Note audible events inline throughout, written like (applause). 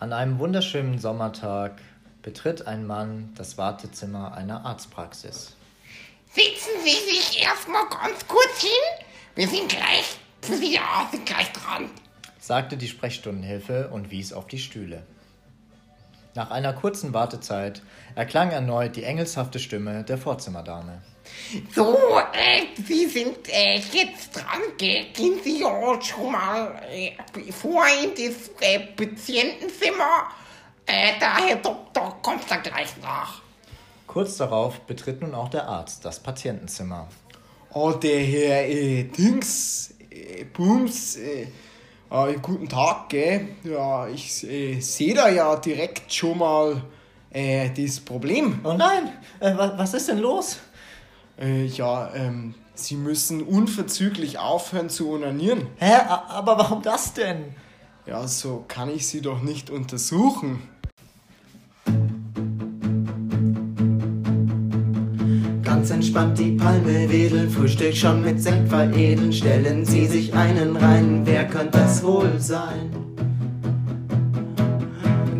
An einem wunderschönen Sommertag betritt ein Mann das Wartezimmer einer Arztpraxis. Setzen Sie sich erstmal ganz kurz hin. Wir sind gleich, ja, sind gleich dran. sagte die Sprechstundenhilfe und wies auf die Stühle. Nach einer kurzen Wartezeit erklang erneut die engelshafte Stimme der Vorzimmerdame. So, äh, Sie sind äh, jetzt dran, gell? Gehen Sie ja schon mal äh, vor in das äh, Patientenzimmer. Äh, der Herr Doktor kommt da gleich nach. Kurz darauf betritt nun auch der Arzt das Patientenzimmer. Oh, der Herr äh, Dings, äh, Booms, äh, äh, guten Tag, gell? Ja, ich äh, sehe da ja direkt schon mal äh, das Problem. Oh nein, äh, wa was ist denn los? Äh, ja, ähm, Sie müssen unverzüglich aufhören zu onanieren. Hä, aber warum das denn? Ja, so kann ich Sie doch nicht untersuchen. Ganz entspannt die Palme wedeln, Frühstück schon mit Sekt veredeln. Stellen Sie sich einen rein, wer könnte das wohl sein?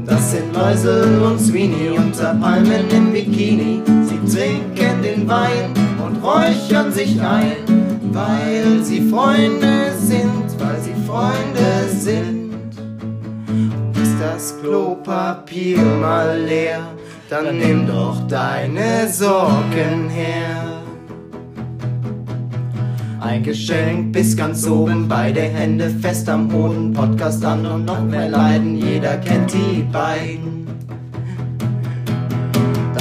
Das sind Läusel und Sweeney unter Palmen im Bikini. Sie trinken den Wein und räuchern sich ein, weil sie Freunde sind, weil sie Freunde sind. Ist das Klopapier mal leer, dann nimm doch deine Sorgen her. Ein Geschenk bis ganz oben, beide Hände fest am Boden, Podcast an und noch mehr Leiden, jeder kennt die beiden.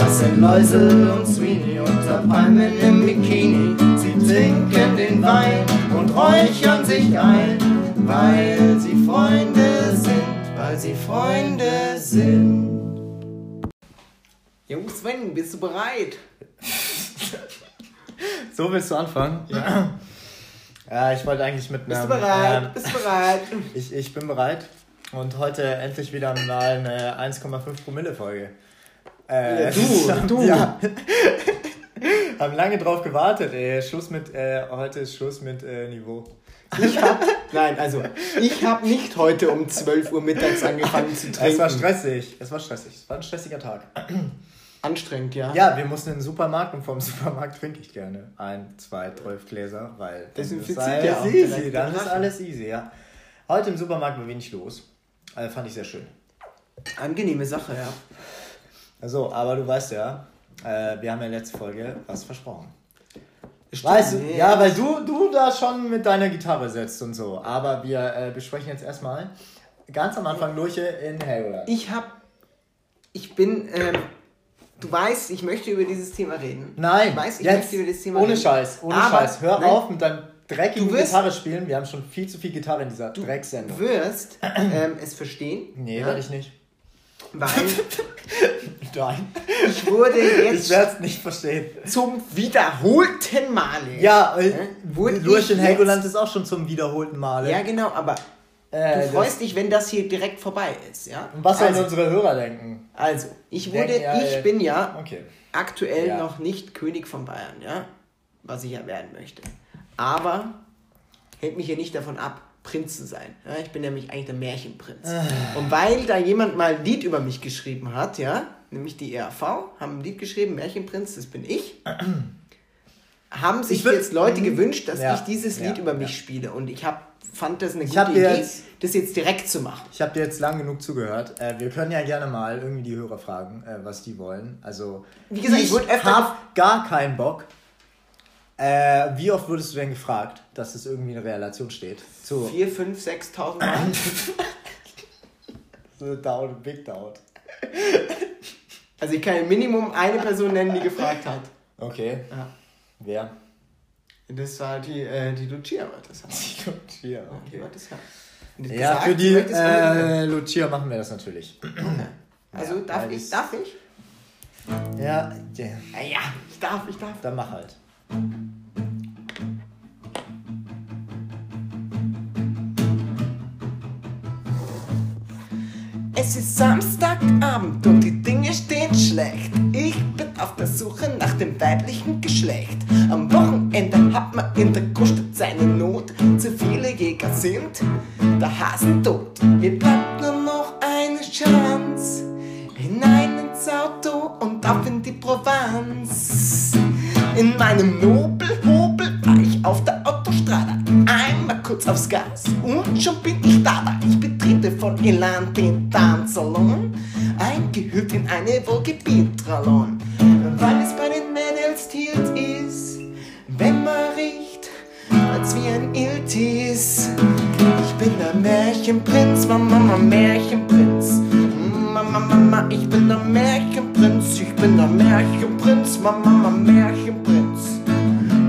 Das sind Läusel und Sweeney unter Palmen im Bikini. Sie trinken den Wein und räuchern sich ein, weil sie Freunde sind, weil sie Freunde sind. Jungs, Sven, bist du bereit? (laughs) So willst du anfangen? Ja. Ja, ich wollte eigentlich mit einem... Bist du bereit? ähm, bist du bereit? (laughs) Ich, ich bin bereit. Und heute endlich wieder mal eine 1,5 Promille Folge. Äh, du, (laughs) du. Ja. (laughs) Haben lange drauf gewartet, ey. Schluss mit, äh, heute ist Schluss mit äh, Niveau. Ich hab, nein, also, ich habe nicht heute um 12 Uhr mittags angefangen zu trinken. Es war stressig. Es war stressig. Es war ein stressiger Tag. Anstrengend, ja? Ja, wir mussten in den Supermarkt und vom (laughs) Supermarkt trinke ich gerne ein, zwei, zwölf Gläser, weil Desinfiziert ist alles ja easy. direkt Dann ist alles easy, ja. Heute im Supermarkt war wenig los. Also fand ich sehr schön. Angenehme Sache, ja. Also, aber du weißt ja, äh, wir haben ja letzte Folge was versprochen. Stimmt, Weißt du? nee. Ja, weil du, du da schon mit deiner Gitarre sitzt und so. Aber wir äh, besprechen jetzt erstmal ganz am Anfang Lurche in Helgoland. Ich hab, ich bin, ähm, du weißt, ich möchte über dieses Thema reden. Nein, ich weiß, ich jetzt, möchte über dieses Thema ohne reden. Scheiß, ohne Aber- Scheiß. Hör nein, auf mit deinem dreckigen Du wirst- Gitarre spielen. Wir haben schon viel zu viel Gitarre in dieser Du Drecksendung. wirst ähm, es verstehen. Nee, ja, werde ich nicht. Weil (laughs) Nein. ich wurde Ich jetzt werde es nicht verstehen. zum wiederholten Male. Ja, äh, Wurde Lurch in ich Helgoland ist auch schon zum wiederholten Male. Ja, genau, aber Äh, du das- freust dich, wenn das hier direkt vorbei ist, ja? Und was sollen also, unsere Hörer denken? also, ich wurde, Denken, ja, ich äh, bin ja Okay. aktuell Ja. noch nicht König von Bayern, ja? Was ich ja werden möchte. Aber hält mich hier nicht davon ab, Prinz zu sein. Ja? Ich bin nämlich eigentlich der Märchenprinz. Und weil da jemand mal ein Lied über mich geschrieben hat, ja, nämlich die ERV, haben ein Lied geschrieben, Märchenprinz, das bin ich. (clears throat) haben sich Ich würd- jetzt Leute Mhm. gewünscht, dass Ja, ich dieses Lied ja, über mich ja. spiele. Und ich hab, fand das eine Ich gute Idee, jetzt- das jetzt direkt zu machen. Ich habe dir jetzt lang genug zugehört. Äh, wir können ja gerne mal irgendwie die Hörer fragen, äh, was die wollen. Also, Wie gesagt, ich ich habe gar keinen Bock. Äh, wie oft wurdest du denn gefragt, dass es irgendwie in Relation steht? Zu 4, 5, 6.000 Mal. (laughs) so Down, Big Doubt. Also ich kann im Minimum eine Person nennen, die gefragt hat. Okay. Ja. Wer? Das war die, äh, die Lucia war das. (laughs) Lucia, Die okay. war das ja. Die Ja, gesagt, für die äh, Lucia machen wir das natürlich. Also ja, darf ich, darf ich? Ja, ja, Ja, ja, ich darf, ich darf. dann mach halt. Es ist Samstagabend und die Dinge stehen schlecht. Ich bin auf der Suche nach dem weiblichen Geschlecht. Am Wochenende hat man in der Großstadt seine Not. Zu viele Jäger sind der Hasen tot. Mir bleibt nur noch eine Chance. Hinein ins Auto und auf in die Provence. In meinem Nobelhobel war ich auf der Autostrada. Einmal kurz aufs Gas und schon bin ich dabei betrete von Elan den Tanzsalon, eingehüllt in eine Wolke Bitralon. Weil es bei den Mädels tilt ist, wenn man riecht, als wie ein Iltis. Ich bin der Märchenprinz, Mama, Mama, Märchenprinz. Mama, Mama, ich bin der Märchenprinz, ich bin der Märchenprinz, Mama, Mama, Märchenprinz.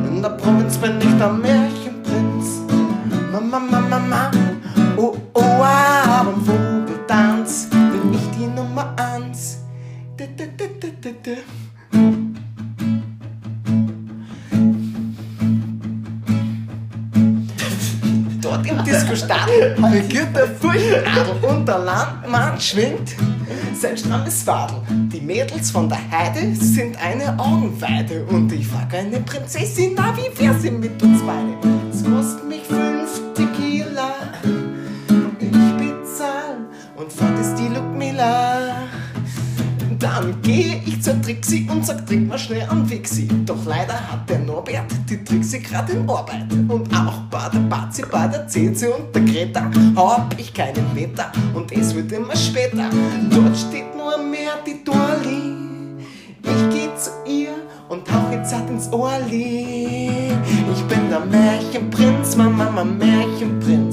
In der Provinz bin ich der Märchenprinz. Mama, Mama, Mama, Landmann schwingt sein strammes Fadel. Die Mädels von der Heide sind eine Augenweide und ich frag eine Prinzessin, na wie wär sie mit uns beide? Es kostet mich fünf Tequila, ich bezahl und fort ist die Ludmilla. Dann gehe ich zur Trixie und sag, trink mal schnell an Wixi. Doch leider hat der Norbert die Trixie grad in Arbeit. Und bei der Cezi und der Greta hab ich keinen Meter und es wird immer später. Dort steht nur mehr die Dorli. Ich geh zu ihr und hauch jetzt zart ins Ohrli. Ich bin der Märchenprinz, Mama, Mama, Märchenprinz.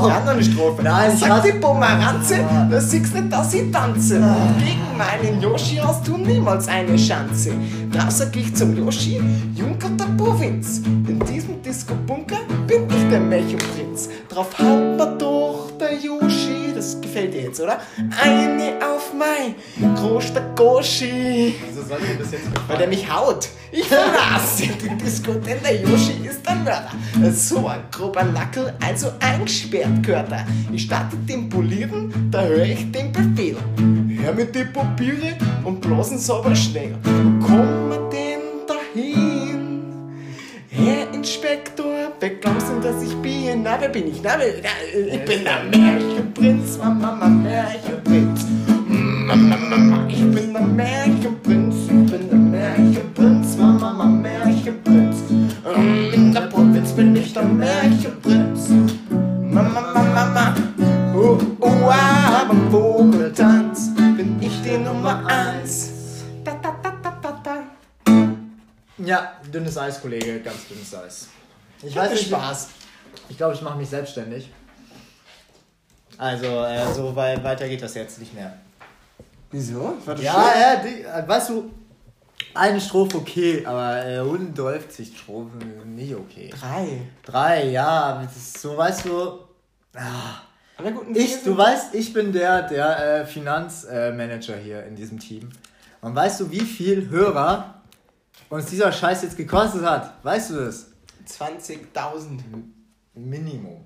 Doch. Die andere Strophe. Nein, ich Sag die Pomeranze, du siehst nicht, dass ich tanze. Gegen meinen Yoshi hast du niemals eine Chance. Da sag ich zum Yoshi, Junker der Provinz. In diesem Disco-Bunker bin ich der Märchenprinz. Drauf haut gefällt dir jetzt, oder? Eine auf mein Großstadt Goshi. Wieso soll dir das jetzt Weil der mich haut. Ich verlasse die Disco, denn der Yoshi ist ein Mörder. So ein grober Nackel, also eingesperrt gehört er. Ich starte den Polieren, da höre ich den Befehl. Hör mit die Papiere und blasen sauber schnell. Wo kommen wir denn dahin? Herr Inspektor, glaubst du, dass ich bin? Na, wer bin ich? Na, wer, na, ich bin der Märchenprinz, Mama, Mama, Märchenprinz. Mama, Mama, ich bin der Märchenprinz, ich bin der Märchenprinz, Mama, Mama, Märchenprinz. Ähm, In der Provinz bin ich der Märchenprinz. Mama, Mama, Mama, oh, oh, ah, beim Vogeltanz bin ich die Nummer eins. Ja, dünnes Eis, Kollege, ganz dünnes Eis. Ich weiß nicht, Spaß. Ich glaube, ich mache mich selbstständig. Also, äh, so wei- weiter geht das jetzt nicht mehr. Wieso? Ja, ja, die, äh, weißt du, eine Strophe okay, aber äh, 130 Strophen nicht okay. Drei. Drei, ja, so, weißt du, ah, ich, du weißt, ich bin der, der äh, Finanzmanager hier in diesem Team. Und weißt du, wie viel Hörer uns dieser Scheiß jetzt gekostet hat? Weißt du das? 20.000 Minimum.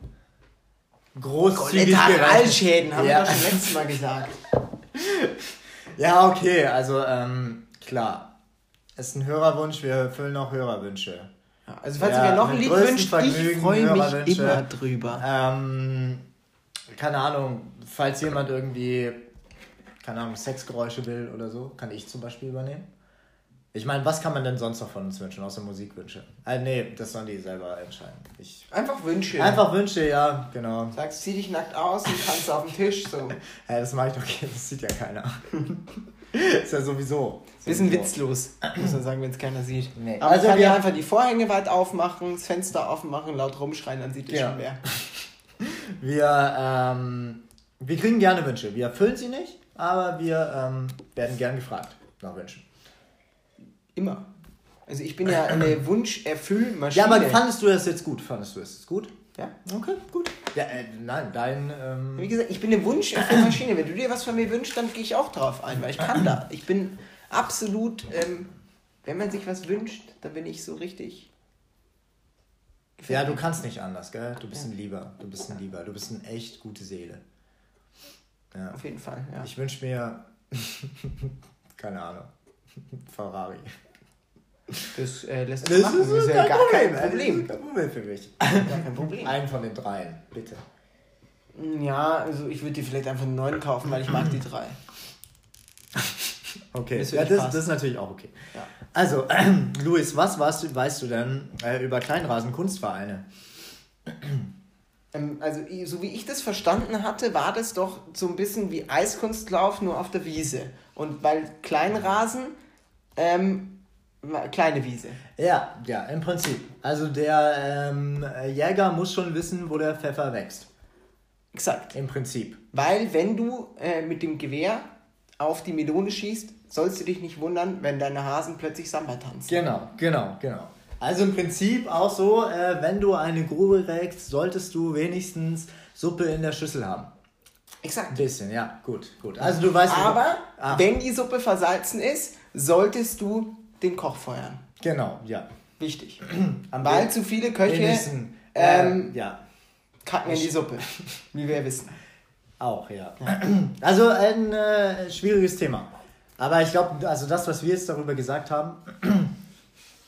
Großzügig Kollateralschäden, haben Ja. wir doch schon letztes Mal gesagt. (laughs) Ja, okay, also ähm, klar. Es ist ein Hörerwunsch, wir erfüllen auch Hörerwünsche. Ja, also falls Ja, ihr mir noch ein Lied wünscht, ich Vergnügen, freue mich immer drüber. Ähm, keine Ahnung, falls jemand irgendwie, keine Ahnung, Sexgeräusche will oder so, kann ich zum Beispiel übernehmen. Ich meine, was kann man denn sonst noch von uns wünschen, außer Musikwünsche? Äh, nee, das sollen die selber entscheiden. Ich, Einfach Wünsche. einfach Wünsche, ja, genau. Sagst, zieh dich nackt aus und tanzt auf dem Tisch. So. (laughs) Ja, das mache ich doch, (laughs) das sieht ja keiner. (laughs) ist ja sowieso. Bisschen sowieso. witzlos, muss man sagen, wenn es keiner sieht. Nee. Aber Also kann wir- ja einfach die Vorhänge weit aufmachen, das Fenster aufmachen, laut rumschreien, dann sieht es Ja. schon wer. Wir, ähm, wir kriegen gerne Wünsche. Wir erfüllen sie nicht, aber wir ähm, werden gern gefragt nach Wünschen. Immer. Also ich bin ja eine (clears throat) Wunscherfüllmaschine. Ja, aber fandest du das jetzt gut? Fandest du das jetzt gut? Ja. Okay, gut. Ja, äh, nein, dein. Wie Ähm, gesagt, ich bin eine Wunscherfüllmaschine. Wenn du dir was von mir wünschst, dann gehe ich auch drauf ein, weil ich kann da. Ich bin absolut, ähm, wenn man sich was wünscht, dann bin ich so richtig Ja, du kannst nicht anders, gell? Du bist ein Lieber. Du bist ein Lieber. Du bist eine echt gute Seele. Ja. Auf jeden Fall, ja. Ich wünsche mir, (laughs) keine Ahnung, (laughs) Ferrari. Das äh, lässt sich machen. Das ist ja gar kein Problem. Kein Problem für mich. (laughs) Gar kein Problem. Einen von den dreien, bitte. Ja, also ich würde dir vielleicht einfach einen neuen kaufen, weil ich mag die drei. (laughs) Okay, Das ja, das, das ist natürlich auch okay. Ja. Also, (clears throat) Luis, was weißt du, weißt du denn äh, über Kleinrasen-Kunstvereine? Ähm, also i- so wie ich das verstanden hatte, war das doch so ein bisschen wie Eiskunstlauf nur auf der Wiese. Und weil Kleinrasen, ähm, kleine Wiese. Ja, ja, im Prinzip. Also der ähm, Jäger muss schon wissen, wo der Pfeffer wächst. Exakt. Im Prinzip. Weil wenn du äh, mit dem Gewehr auf die Melone schießt, sollst du dich nicht wundern, wenn deine Hasen plötzlich Samba tanzen. Genau, genau, genau. Also im Prinzip auch so, äh, wenn du eine Grube räkst, solltest du wenigstens Suppe in der Schüssel haben. Ein Exakt. bisschen, ja, gut, gut. Also du weißt... Aber Ah. wenn die Suppe versalzen ist, solltest du den Koch feuern. Genau, ja. Wichtig. (clears throat) Am Weil zu viele Köche ähm, äh, ja, kacken in die Suppe. (laughs) Wie wir wissen. auch, ja. (clears throat) Also ein äh, schwieriges Thema. Aber ich glaube, also das, was wir jetzt darüber gesagt haben, (clears throat)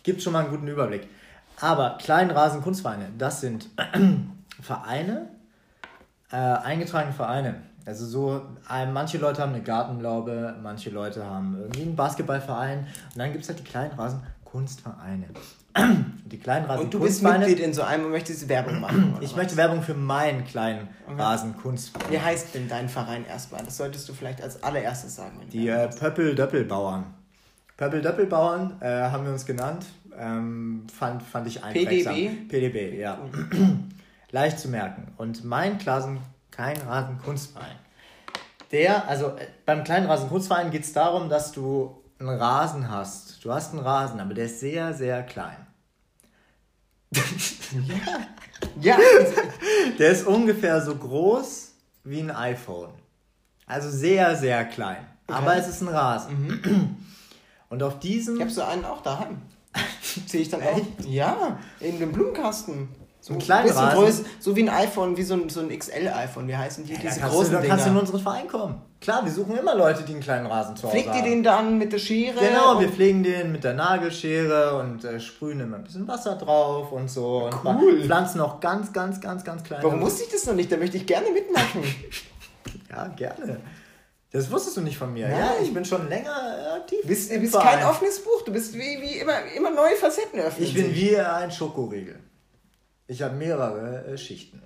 gibt schon mal einen guten Überblick. Aber Kleinrasen-Kunstvereine, das sind Vereine, äh, eingetragene Vereine. Also so, manche Leute haben eine Gartenlaube, manche Leute haben irgendwie einen Basketballverein und dann gibt es halt die Kleinrasen-Kunstvereine. (clears throat) Die Kleinrasen Und du bist Mitglied in so einem und möchtest Werbung machen. Ich was? möchte Werbung für meinen kleinen Rasenkunstverein. Wie heißt denn dein Verein erstmal? Das solltest du vielleicht als allererstes sagen. Die äh, Pöppel-Döppelbauern. Pöppel-Döppelbauern äh, haben wir uns genannt. Ähm, fand, fand ich einprägsam. PDB? PDB, ja. (clears throat) Leicht zu merken. Und mein Klassen kein Rasenkunstverein. Der, also äh, beim kleinen Rasenkunstverein geht es darum, dass du einen Rasen hast. Du hast einen Rasen, aber der ist sehr, sehr klein. (laughs) Ja, Der ist ungefähr so groß wie ein iPhone. Also sehr, sehr klein. Aber es ist ein Rasen. (clears throat) Und auf diesem. ich habe so einen auch daheim. Sehe ich dann auch. Ja, in dem Blumenkasten. So kleinen bisschen Rasen? so wie ein iPhone, wie so ein, so ein XL-iPhone. Wie heißen die? Ja, Diese kannst, du, großen da kannst du in unseren Verein kommen. Klar, wir suchen immer Leute, die einen kleinen Rasen zu Hause Pflegt ihr den dann mit der Schere? Genau, wir und- pflegen den mit der Nagelschere und äh, sprühen immer ein bisschen Wasser drauf und so. Und Cool. pflanzen noch ganz, ganz, ganz, ganz kleine. Warum wusste ich das noch nicht? Da möchte ich gerne mitmachen. (laughs) Ja, gerne. Das wusstest du nicht von mir. Nein. Ja, ich bin schon länger äh, aktiv. Du bist, du bist kein offenes Buch. Du bist wie, wie immer, immer neue Facetten öffnen. Ich bin wie ein Schokoriegel. Ich habe mehrere äh, Schichten.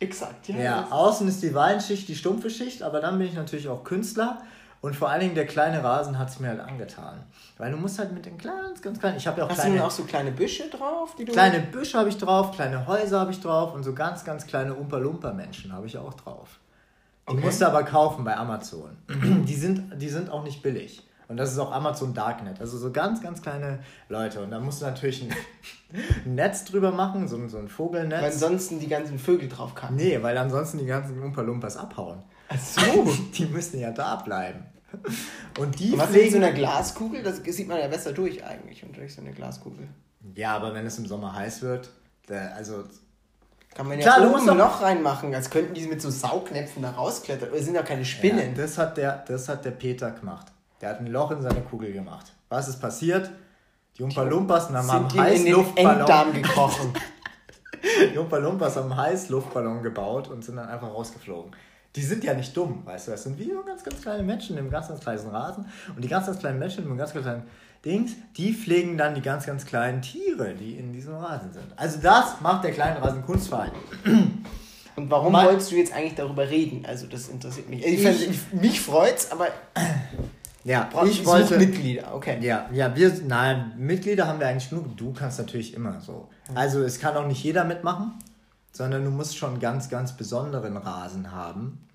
Exakt, ja. Ja, außen ist die Weinschicht, die stumpfe Schicht, aber dann bin ich natürlich auch Künstler und vor allen Dingen der kleine Rasen hat es mir halt angetan. Weil du musst halt mit den ganz, ganz kleinen, ich habe ja auch Hast du kleine, denn auch so kleine Büsche drauf, die du. kleine Büsche habe ich drauf, kleine Häuser habe ich drauf und so ganz, ganz kleine Umpa-Lumpa-Menschen habe ich auch drauf. Die Okay. musst du aber kaufen bei Amazon. die, sind, die sind auch nicht billig. Und das ist auch Amazon Darknet. Also so ganz, ganz kleine Leute. Und da musst du natürlich ein, (laughs) Netz drüber machen, so, ein- so ein Vogelnetz. Weil ansonsten die ganzen Vögel drauf kacken. Nee, weil ansonsten die ganzen Umpa-Lumpas abhauen. Ach so. (laughs) Die müssen ja da bleiben. Und die Und was mit so pflegen... einer Glaskugel? Das sieht man ja besser durch eigentlich. Und durch so eine Glaskugel. Ja, aber wenn es im Sommer heiß wird, da, also... Kann man Klar, ja du oben ein Loch reinmachen, als könnten die mit so Saugnäpfen da rausklettern. Oder sind ja keine Ja, Spinnen. das, hat der, das hat der Peter gemacht. Der hat ein Loch in seine Kugel gemacht. Was ist passiert? Die Umpa-Lumpas haben am Heißluftballon... (laughs) Gekrochen. Die Umpa-Lumpas haben einen Heißluftballon gebaut und sind dann einfach rausgeflogen. Die sind ja nicht dumm, weißt du, das sind wie so ganz, ganz kleine Menschen im ganz, ganz kleinen Rasen. Und die ganz, ganz kleinen Menschen im ganz, ganz kleinen Dings, die pflegen dann die ganz, ganz kleinen Tiere, die in diesem Rasen sind. Also das macht der kleine Rasenkunstverein. (clears throat) Und warum Mein- wolltest du jetzt eigentlich darüber reden? Also das interessiert mich. Ich, Ich- ich, mich freut's, aber Ja, ich ich wollte... Mitglieder. Okay. Ja, ja, wir, nein, Mitglieder haben wir eigentlich genug. Du kannst natürlich immer so. Also es kann auch nicht jeder mitmachen, sondern du musst schon ganz, ganz besonderen Rasen haben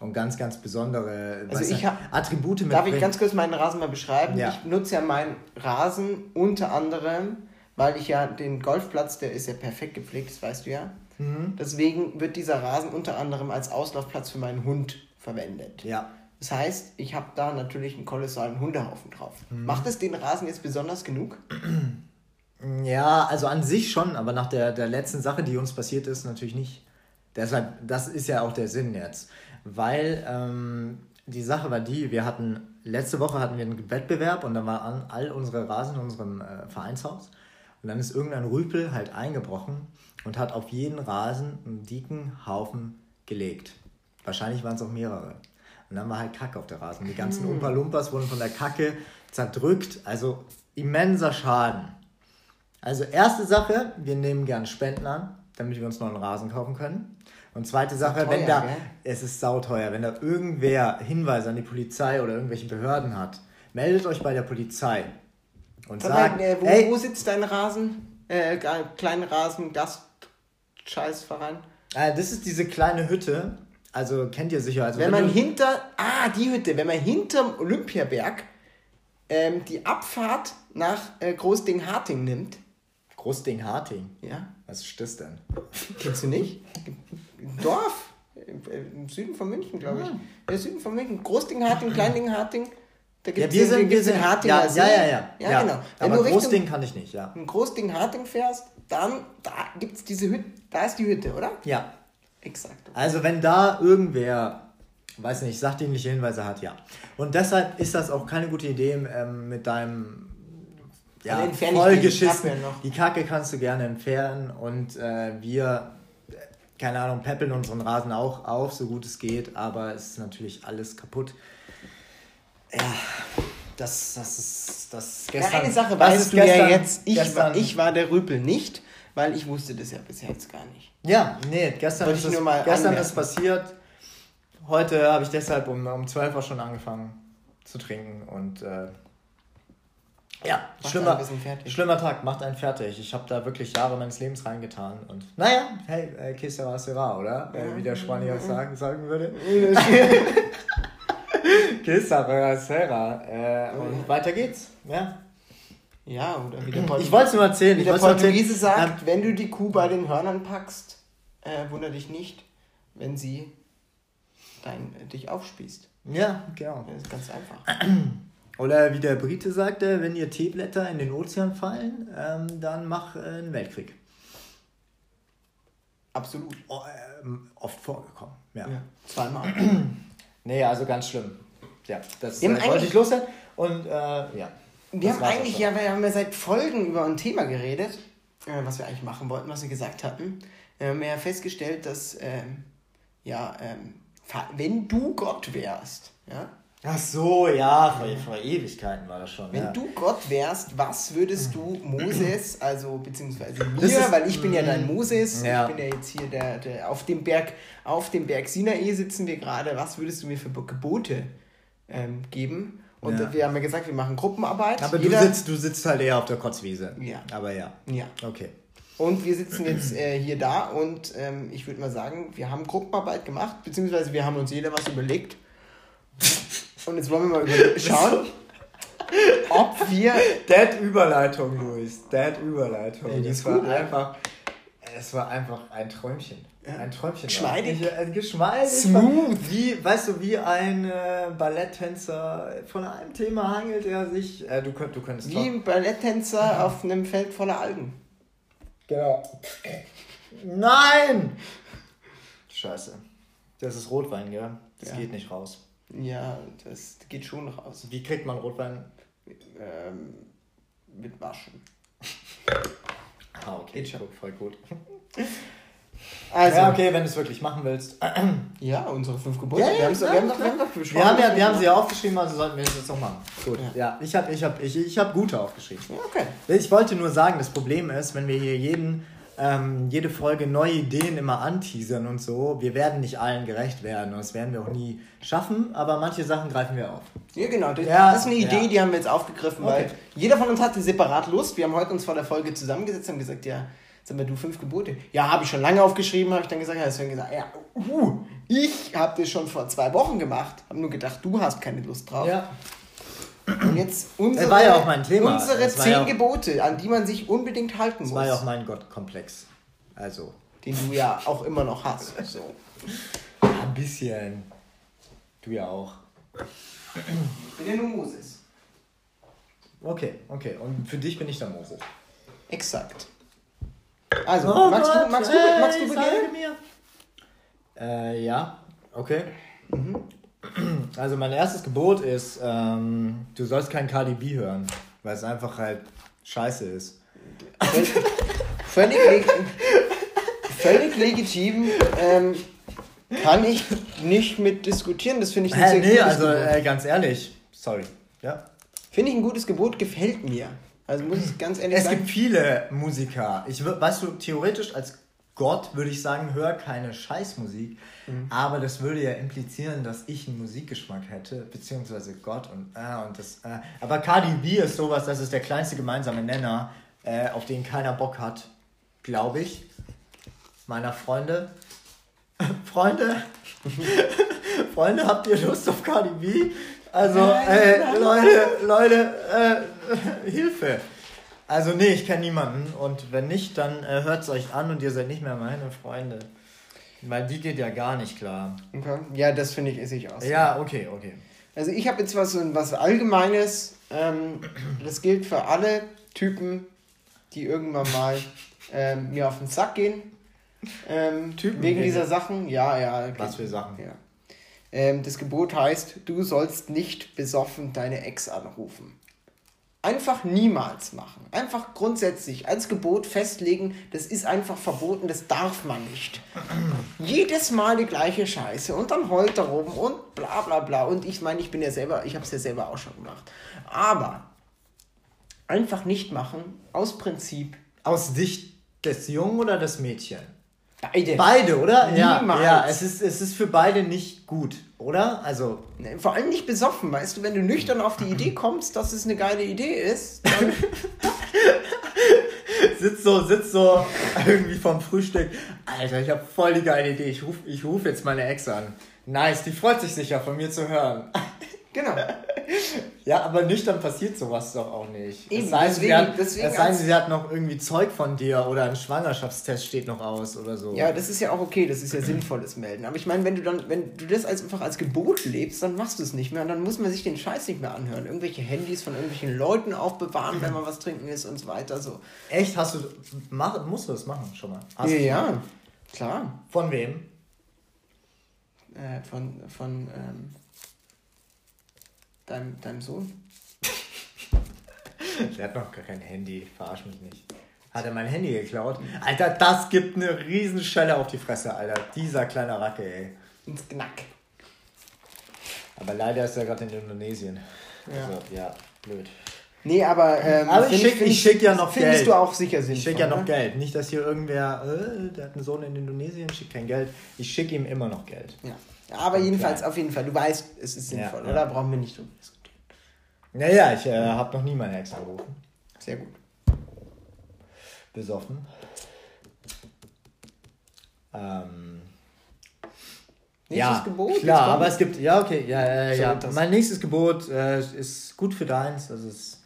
und ganz, ganz besondere Also ich hab- Attribute Darf mitbringen. ich ganz kurz meinen Rasen mal beschreiben? Ja. Ich nutze ja meinen Rasen unter anderem, weil ich ja den Golfplatz, der ist ja perfekt gepflegt, das weißt du ja. Mhm. Deswegen wird dieser Rasen unter anderem als Auslaufplatz für meinen Hund verwendet. ja, Das heißt, ich habe da natürlich einen kolossalen Hundehaufen drauf. Mhm. Macht es den Rasen jetzt besonders genug? Ja, also an sich schon, aber nach der, der letzten Sache, die uns passiert ist, natürlich nicht. Deshalb, das ist ja auch der Sinn jetzt. Weil ähm, die Sache war die, wir hatten, letzte Woche hatten wir einen Wettbewerb und dann war an all unsere Rasen in unserem äh, Vereinshaus. Und dann ist irgendein Rüpel halt eingebrochen und hat auf jeden Rasen einen dicken Haufen gelegt. Wahrscheinlich waren es auch mehrere. Und dann war halt Kacke auf der Rasen. Die ganzen Hm. Umpa-Lumpas wurden von der Kacke zerdrückt. Also immenser Schaden. Also erste Sache, wir nehmen gern Spenden an, damit wir uns neuen Rasen kaufen können. Und zweite Sache, teuer, wenn da, gell? es ist sauteuer, wenn da irgendwer Hinweise an die Polizei oder irgendwelche Behörden hat, meldet euch bei der Polizei und Sag sagt, äh, wo, ey, wo sitzt dein Rasen? Äh, ge- kleinen Rasen, Gast, Scheißverein. äh, das ist diese kleine Hütte, also kennt ihr sicher. Also Wenn man du- hinter, ah, die Hütte, wenn man hinterm Olympiaberg ähm, die Abfahrt nach äh, Großding-Harting nimmt, Großding-Harting, ja, was ist das denn? kennst du nicht? Dorf, im Süden von München, glaube ich. Ah. Im Süden von München, Großding-Harting, Kleinding-Harting. Da Ja, gibt's wir sind, wir den sind, Hartinger ja, See. ja, ja, ja, Ja, genau. Wenn Aber du Großding kann ich nicht, ja. ein Großding-Harting fährst, dann, da gibt's diese Hütte, da ist die Hütte, oder? Ja, Exakt. Also wenn da irgendwer, weiß nicht, sachdienliche Hinweise hat, ja. Und deshalb ist das auch keine gute Idee ähm, mit deinem ja, ich vollgeschissen. die. Die Kacke kannst du gerne entfernen und äh, wir, keine Ahnung, peppeln unseren Rasen auch auf, so gut es geht, aber es ist natürlich alles kaputt. Ja, das, das ist das ist Ja, gestern. eine Sache weißt du ja gestern- jetzt, ich, gestern, war, ich war der Rüpel nicht, weil ich wusste das ja bis jetzt gar nicht. Ja, nee, gestern, ist, mal gestern anmerken. ist passiert. Heute habe ich deshalb um, um 12 Uhr schon angefangen zu trinken und äh, ja, Macht schlimmer, ein bisschen fertig. schlimmer Tag, macht einen fertig. Ich habe da wirklich Jahre meines Lebens reingetan und naja, hey, äh, que sera, sera, oder? Äh, wie der Spanier sagen, sagen würde. que sera, sera. Äh, und weiter geht's, ja. Ja, oder wie der, (clears throat) Portu- Ich wollte es nur erzählen. wie der. Portugiese sagt, Ähm, wenn du die Kuh bei den Hörnern packst, äh, wunder dich nicht, wenn sie dein, äh, dich aufspießt. ja, genau. Das ist ganz einfach. (clears throat) Oder wie der Brite sagte, wenn ihr Teeblätter in den Ozean fallen, ähm, dann mach äh, einen Weltkrieg. Absolut. Oh, ähm, oft vorgekommen. Ja. Ja, zweimal. (clears throat) Nee, also ganz schlimm. Ja, das äh, wollte ich loswerden. Und äh, ja. Wir das haben eigentlich, ja, wir haben ja seit Folgen über ein Thema geredet, äh, was wir eigentlich machen wollten, was wir gesagt hatten. Wir haben ja festgestellt, dass, ähm, ja, ähm, wenn du Gott wärst, ja, Ach so, ja, vor, vor Ewigkeiten war das schon. wenn ja. du Gott wärst, was würdest du Moses, also beziehungsweise mir, ist- weil ich bin ja dein Moses, Ja. ich bin ja jetzt hier der, der auf dem Berg, auf dem Berg Sinai sitzen wir gerade, was würdest du mir für Gebote ähm, geben? Und Ja. wir haben ja gesagt, wir machen Gruppenarbeit. Aber Jeder- du sitzt, du sitzt halt eher auf der Kotzwiese. Ja. Aber ja. Ja. Okay. Und wir sitzen jetzt äh, hier da und ähm, ich würde mal sagen, wir haben Gruppenarbeit gemacht, beziehungsweise wir haben uns jeder was überlegt. Und jetzt wollen wir mal (laughs) schauen, ob wir. Dead Überleitung, Luis. Dead Überleitung. Die es ist war gut, ja. einfach. Es war einfach ein Träumchen. Ein Träumchen. Geschmeidig. Ich, äh, geschmeidig. Smooth. Wie, weißt du, wie ein äh, Balletttänzer von einem Thema hangelt er sich. Äh, du, könnt, du könntest Wie doch- ein Balletttänzer auf einem Feld voller Algen. Genau. Nein! Scheiße. Das ist Rotwein, gell? Das Ja. geht nicht raus. Ja, das geht schon raus. Wie kriegt man Rotwein? Ähm, mit Waschen. Ah, okay. Guck, voll gut. Also, ja, ja, okay, wenn du es wirklich machen willst. (clears throat) unsere fünf Gebote. Ja, ja, wir, haben wir haben. Wir haben, ja, wir haben sie ja aufgeschrieben, also sollten wir es jetzt auch machen. Gut. Ja. Ja, ich habe ich hab, ich, ich hab gute aufgeschrieben. Ja, okay. Ich wollte nur sagen, das Problem ist, wenn wir hier jeden, ähm, jede Folge neue Ideen immer anteasern und so, wir werden nicht allen gerecht werden und das werden wir auch nie schaffen, aber manche Sachen greifen wir auf. Ja, genau. Das, Ja, das ist eine Idee, ja. die haben wir jetzt aufgegriffen, weil Okay. jeder von uns hatte separat Lust. Wir haben heute uns vor der Folge zusammengesetzt und gesagt, ja, sag mal, du fünf Gebote. Ja, habe ich schon lange aufgeschrieben, habe ich dann gesagt. Ja, deswegen gesagt, ja, uh, ich habe das schon vor zwei Wochen gemacht. Habe nur gedacht, du hast keine Lust drauf. Ja. Und jetzt unsere, war ja auch mein Thema. unsere Das zehn ja auch- Gebote, an die man sich unbedingt halten Das muss. war ja auch mein Gottkomplex. Also, den du ja auch immer noch hast. So. ein bisschen. Du ja auch. Ich bin ja nur Moses. Okay, okay. Und für dich bin ich der Moses. Exakt. Also, Oh magst, Gott, du, magst, du, magst du beginnen? mir. Äh, ja, okay. Also mein erstes Gebot ist, ähm, du sollst kein Cardi B hören, weil es einfach halt scheiße ist. (laughs) Völlig, leg völlig legitim. Ähm, kann ich nicht mit diskutieren. Das finde ich ein Hä, sehr nee, gutes also Gebot. äh, ganz ehrlich, sorry. Ja. Finde ich ein gutes Gebot, gefällt mir. Also muss ich ganz ehrlich Es sagen. gibt viele Musiker. Ich weißt du, theoretisch als Gott würde ich sagen, hör keine Scheißmusik. Mhm. Aber das würde ja implizieren, dass ich einen Musikgeschmack hätte, beziehungsweise Gott und äh, und das. Äh. Aber Cardi B ist sowas, das ist der kleinste gemeinsame Nenner, äh, auf den keiner Bock hat, glaube ich. Meiner Freunde. (laughs) Freunde? (laughs) Freunde, habt ihr Lust auf Cardi B? Also, äh, Leute, Leute, äh, (laughs) Hilfe. Also, nee, ich kenne niemanden. Und wenn nicht, dann äh, hört es euch an und ihr seid nicht mehr meine Freunde. Weil die geht ja gar nicht klar. Okay. Ja, das finde ich, ist ich aus. Ja, okay, okay. Also ich habe jetzt was, so was Allgemeines. Ähm, das gilt für alle Typen, die irgendwann mal ähm, mir auf den Sack gehen. Ähm, Typen wegen dieser? Sachen. Ja, ja. okay. Was für Sachen? Ja. Ähm, das Gebot heißt, du sollst nicht besoffen deine Ex anrufen. Einfach niemals machen. Einfach grundsätzlich als Gebot festlegen, das ist einfach verboten, das darf man nicht. Jedes Mal die gleiche Scheiße und dann heult er rum und bla bla bla. Und ich meine, ich bin ja selber, ich habe es ja selber auch schon gemacht. Aber einfach nicht machen, aus Prinzip. Aus Sicht des Jungen oder des Mädchen? Beide. Beide, oder? Ja, Niemals. ja es, ist, es ist für beide nicht gut, oder? Also, Nee, Vor allem nicht besoffen, weißt du, wenn du nüchtern auf die Idee kommst, dass es eine geile Idee ist, dann (laughs) sitzt so, sitzt so irgendwie vom Frühstück. Alter, ich habe voll die geile Idee. Ich rufe ich ruf jetzt meine Ex an. Nice, die freut sich sicher von mir zu hören. Genau. (laughs) Ja, aber nüchtern passiert sowas doch auch nicht. Eben, es sei, denn, deswegen- sie hat, deswegen es sei sie hat noch irgendwie Zeug von dir oder ein Schwangerschaftstest steht noch aus oder so. Ja, das ist ja auch okay, das ist ja sinnvolles Melden. Aber ich meine, wenn du dann, wenn du das als, einfach als Gebot lebst, dann machst du es nicht mehr und dann muss man sich den Scheiß nicht mehr anhören. Irgendwelche Handys von irgendwelchen Leuten aufbewahren, wenn man was trinken ist und so weiter. So. Echt? Hast du. Mach, musst du das machen schon mal? Hast Ja, du- ja, klar. Von wem? Äh, von von ähm, deinem, deinem Sohn. (laughs) Der hat noch gar kein Handy. Verarsch mich nicht. Hat er mein Handy geklaut? Alter, das gibt eine Riesenschelle auf die Fresse, Alter. Dieser kleine Racke, ey. Ins Knack. Aber leider ist er gerade in Indonesien. Ja. Also, ja, blöd. Nee, aber, ähm, Aber ich find- schick- ja noch Findest Geld. du auch sicher sinnvoll. Ich schicke ja noch ne? Geld. Nicht, dass hier irgendwer, äh, der hat einen Sohn in Indonesien, schickt kein Geld. Ich schicke ihm immer noch Geld. Ja. Aber jedenfalls, Ja. auf jeden Fall, du weißt, es ist Ja, sinnvoll, ja. oder? Brauchen wir nicht drüber diskutieren. Naja, ich äh, habe noch nie meine Ex angerufen. Sehr gut. Besoffen. Ähm, Nächstes ja, Gebot? Klar, aber es gibt, ja, okay, ja, äh, ja. das- Mein nächstes Gebot äh, ist gut für deins, also es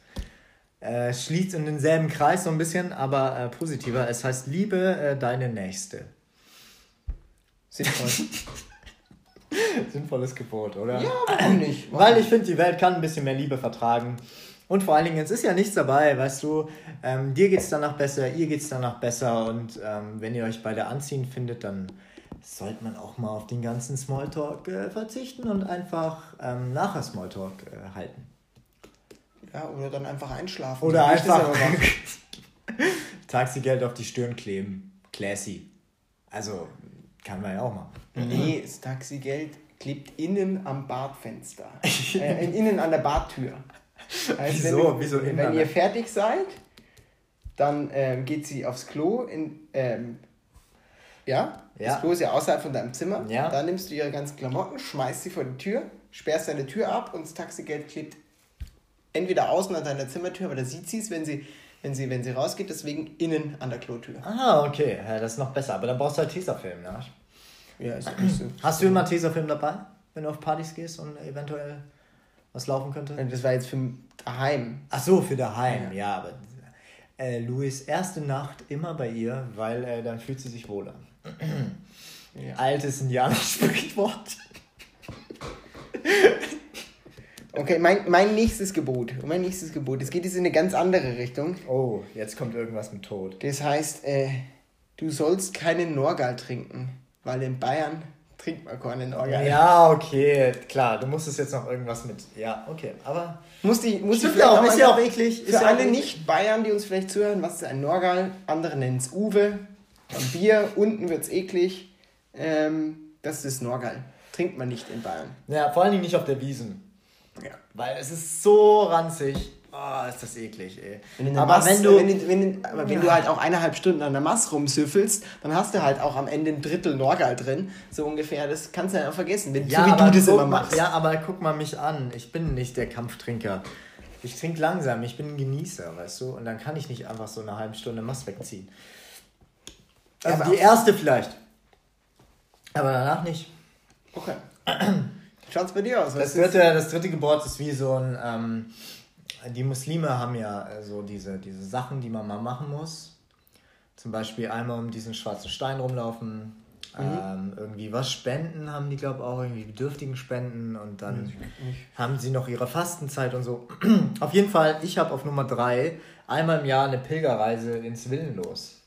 äh, schließt in denselben Kreis so ein bisschen, aber äh, positiver. Es heißt, liebe äh, deine Nächste. Sinnvoll. (laughs) (laughs) Sinnvolles Gebot, oder? ja, warum nicht? Warum Weil ich finde, die Welt kann ein bisschen mehr Liebe vertragen. Und vor allen Dingen, es ist ja nichts dabei, weißt du, ähm, dir geht's danach besser, ihr geht's danach besser und ähm, wenn ihr euch beide anziehen findet, dann sollte man auch mal auf den ganzen Smalltalk äh, verzichten und einfach ähm, nachher Smalltalk äh, halten. Ja, oder dann einfach einschlafen. Oder einfach. (laughs) Taxigeld auf die Stirn kleben. Classy. Also, kann man ja auch machen. Nee, das Taxigeld klebt innen am Badfenster. (laughs) äh, innen an der Badtür. Heißt, Wieso? Wenn, Wieso innen wenn ihr fertig seid, dann ähm, geht sie aufs Klo in. Ähm, ja? Ja. das Klo ist ja außerhalb von deinem Zimmer. Ja. Da nimmst du ihre ganzen Klamotten, schmeißt sie vor die Tür, sperrst deine Tür ab und das Taxigeld klebt entweder außen an deiner Zimmertür, aber da sieht sie es, wenn sie, wenn, sie, wenn sie rausgeht, deswegen innen an der Klotür. Ah, okay, ja, das ist noch besser. Aber dann brauchst du halt Tesafilm, ne? Ja, ist nicht so. (clears throat) Hast du immer Tesafilm dabei, wenn du auf Partys gehst und eventuell was laufen könnte? Das war jetzt für daheim. Ach so, für daheim, ja, aber äh, Louis erste Nacht immer bei ihr, weil äh, dann fühlt sie sich wohler. (clears throat) Ja. Altes Indianer-Sprichwort. (laughs) Okay, mein, mein nächstes Gebot. Mein nächstes Gebot. Es geht jetzt in eine ganz andere Richtung. Oh, jetzt kommt irgendwas mit Tod. Das heißt, äh, du sollst keinen Norgal trinken, weil in Bayern trinkt man keinen Norgal. Ja, okay, klar. Du musstest jetzt noch irgendwas mit. Ja, okay, aber. Muss die, muss die vielleicht auch, ist ja auch eklig, ist Für alle. Nicht-Bayern, die uns vielleicht zuhören, was ist ein Norgal? Andere nennen es Uwe. Ein Bier, unten wird es eklig. Ähm, das ist Norgal. Trinkt man nicht in Bayern. Ja, vor allen Dingen nicht auf der Wiesen. Ja. Weil es ist so ranzig. Oh, ist das eklig, ey. Wenn, aber Mass, wenn du. wenn, du- wenn, du- wenn du halt auch eineinhalb Stunden an der Mass rumsüffelst, dann hast du halt auch am Ende ein Drittel Norgal drin. So ungefähr. Das kannst du ja vergessen, wenn, so wie du das immer machst. Ja, aber guck mal mich an. Ich bin nicht der Kampftrinker. Ich trinke langsam, ich bin ein Genießer, weißt du? Und dann kann ich nicht einfach so eine halbe Stunde Mast wegziehen. Also aber die erste vielleicht. Aber danach nicht. Okay. (clears throat) Schaut's bei dir aus? Das dritte, das dritte Gebot ist wie so ein. Ähm, die Muslime haben ja so diese, diese Sachen, die man mal machen muss. Zum Beispiel einmal um diesen schwarzen Stein rumlaufen. Ähm, irgendwie was spenden haben die, glaube ich, auch. Irgendwie Bedürftigen spenden. Und dann haben sie noch ihre Fastenzeit und so. (clears throat) auf jeden Fall, ich habe auf Nummer drei einmal im Jahr eine Pilgerreise ins Willenlos.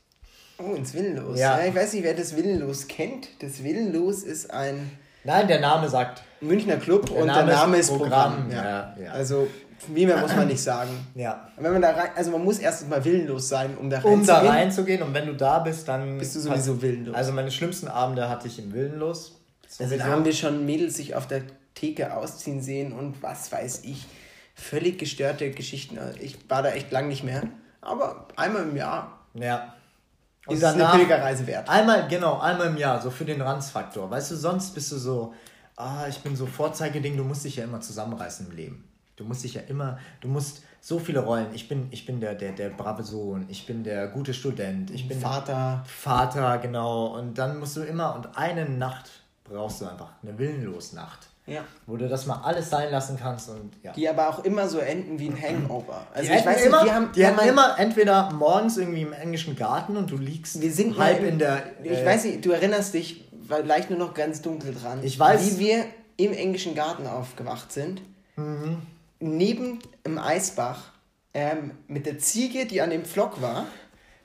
Oh, ins Willenlos. Ja. Ja. ich weiß nicht, wer das Willenlos kennt. Das Willenlos ist ein Nein, der Name sagt. Münchner Club und der Name ist Programm, Programm. ja, ja. Also, wie mehr muss man nicht sagen. (clears throat) Ja. Wenn man da rein, also man muss erstens mal willenlos sein, um da Um da reinzugehen. reinzugehen und wenn du da bist, dann. Bist du sowieso willenlos. Also meine schlimmsten Abende hatte ich im Willenlos. Also da haben wir schon Mädels sich auf der Theke ausziehen sehen und was weiß ich. Völlig gestörte Geschichten. Also Ich war da echt lang nicht mehr. Aber einmal im Jahr Ja. ist es eine Pilgerreise wert. Einmal, genau, einmal im Jahr, so für den Ranzfaktor. Weißt du, sonst bist du so, ah, ich bin so Vorzeigeding, du musst dich ja immer zusammenreißen im Leben. Du musst dich ja immer, du musst so viele Rollen. Ich bin, ich bin der, der, der brave Sohn, ich bin der gute Student, ich bin Vater. Vater, genau. Und dann musst du immer, und eine Nacht brauchst du einfach, eine Willenlosnacht. Ja. Wo du das mal alles sein lassen kannst und ja. Die aber auch immer so enden wie ein Hangover. Also Die ich weiß nicht, immer, die haben, die haben immer entweder morgens irgendwie im englischen Garten und du liegst Wir sind halb mal in der. Ich äh, weiß nicht, du erinnerst dich vielleicht nur noch ganz dunkel dran. Ich weiß. Wie wir im englischen Garten aufgewacht sind. Mhm. Neben im Eisbach. Ähm, mit der Ziege, die an dem Pflock war.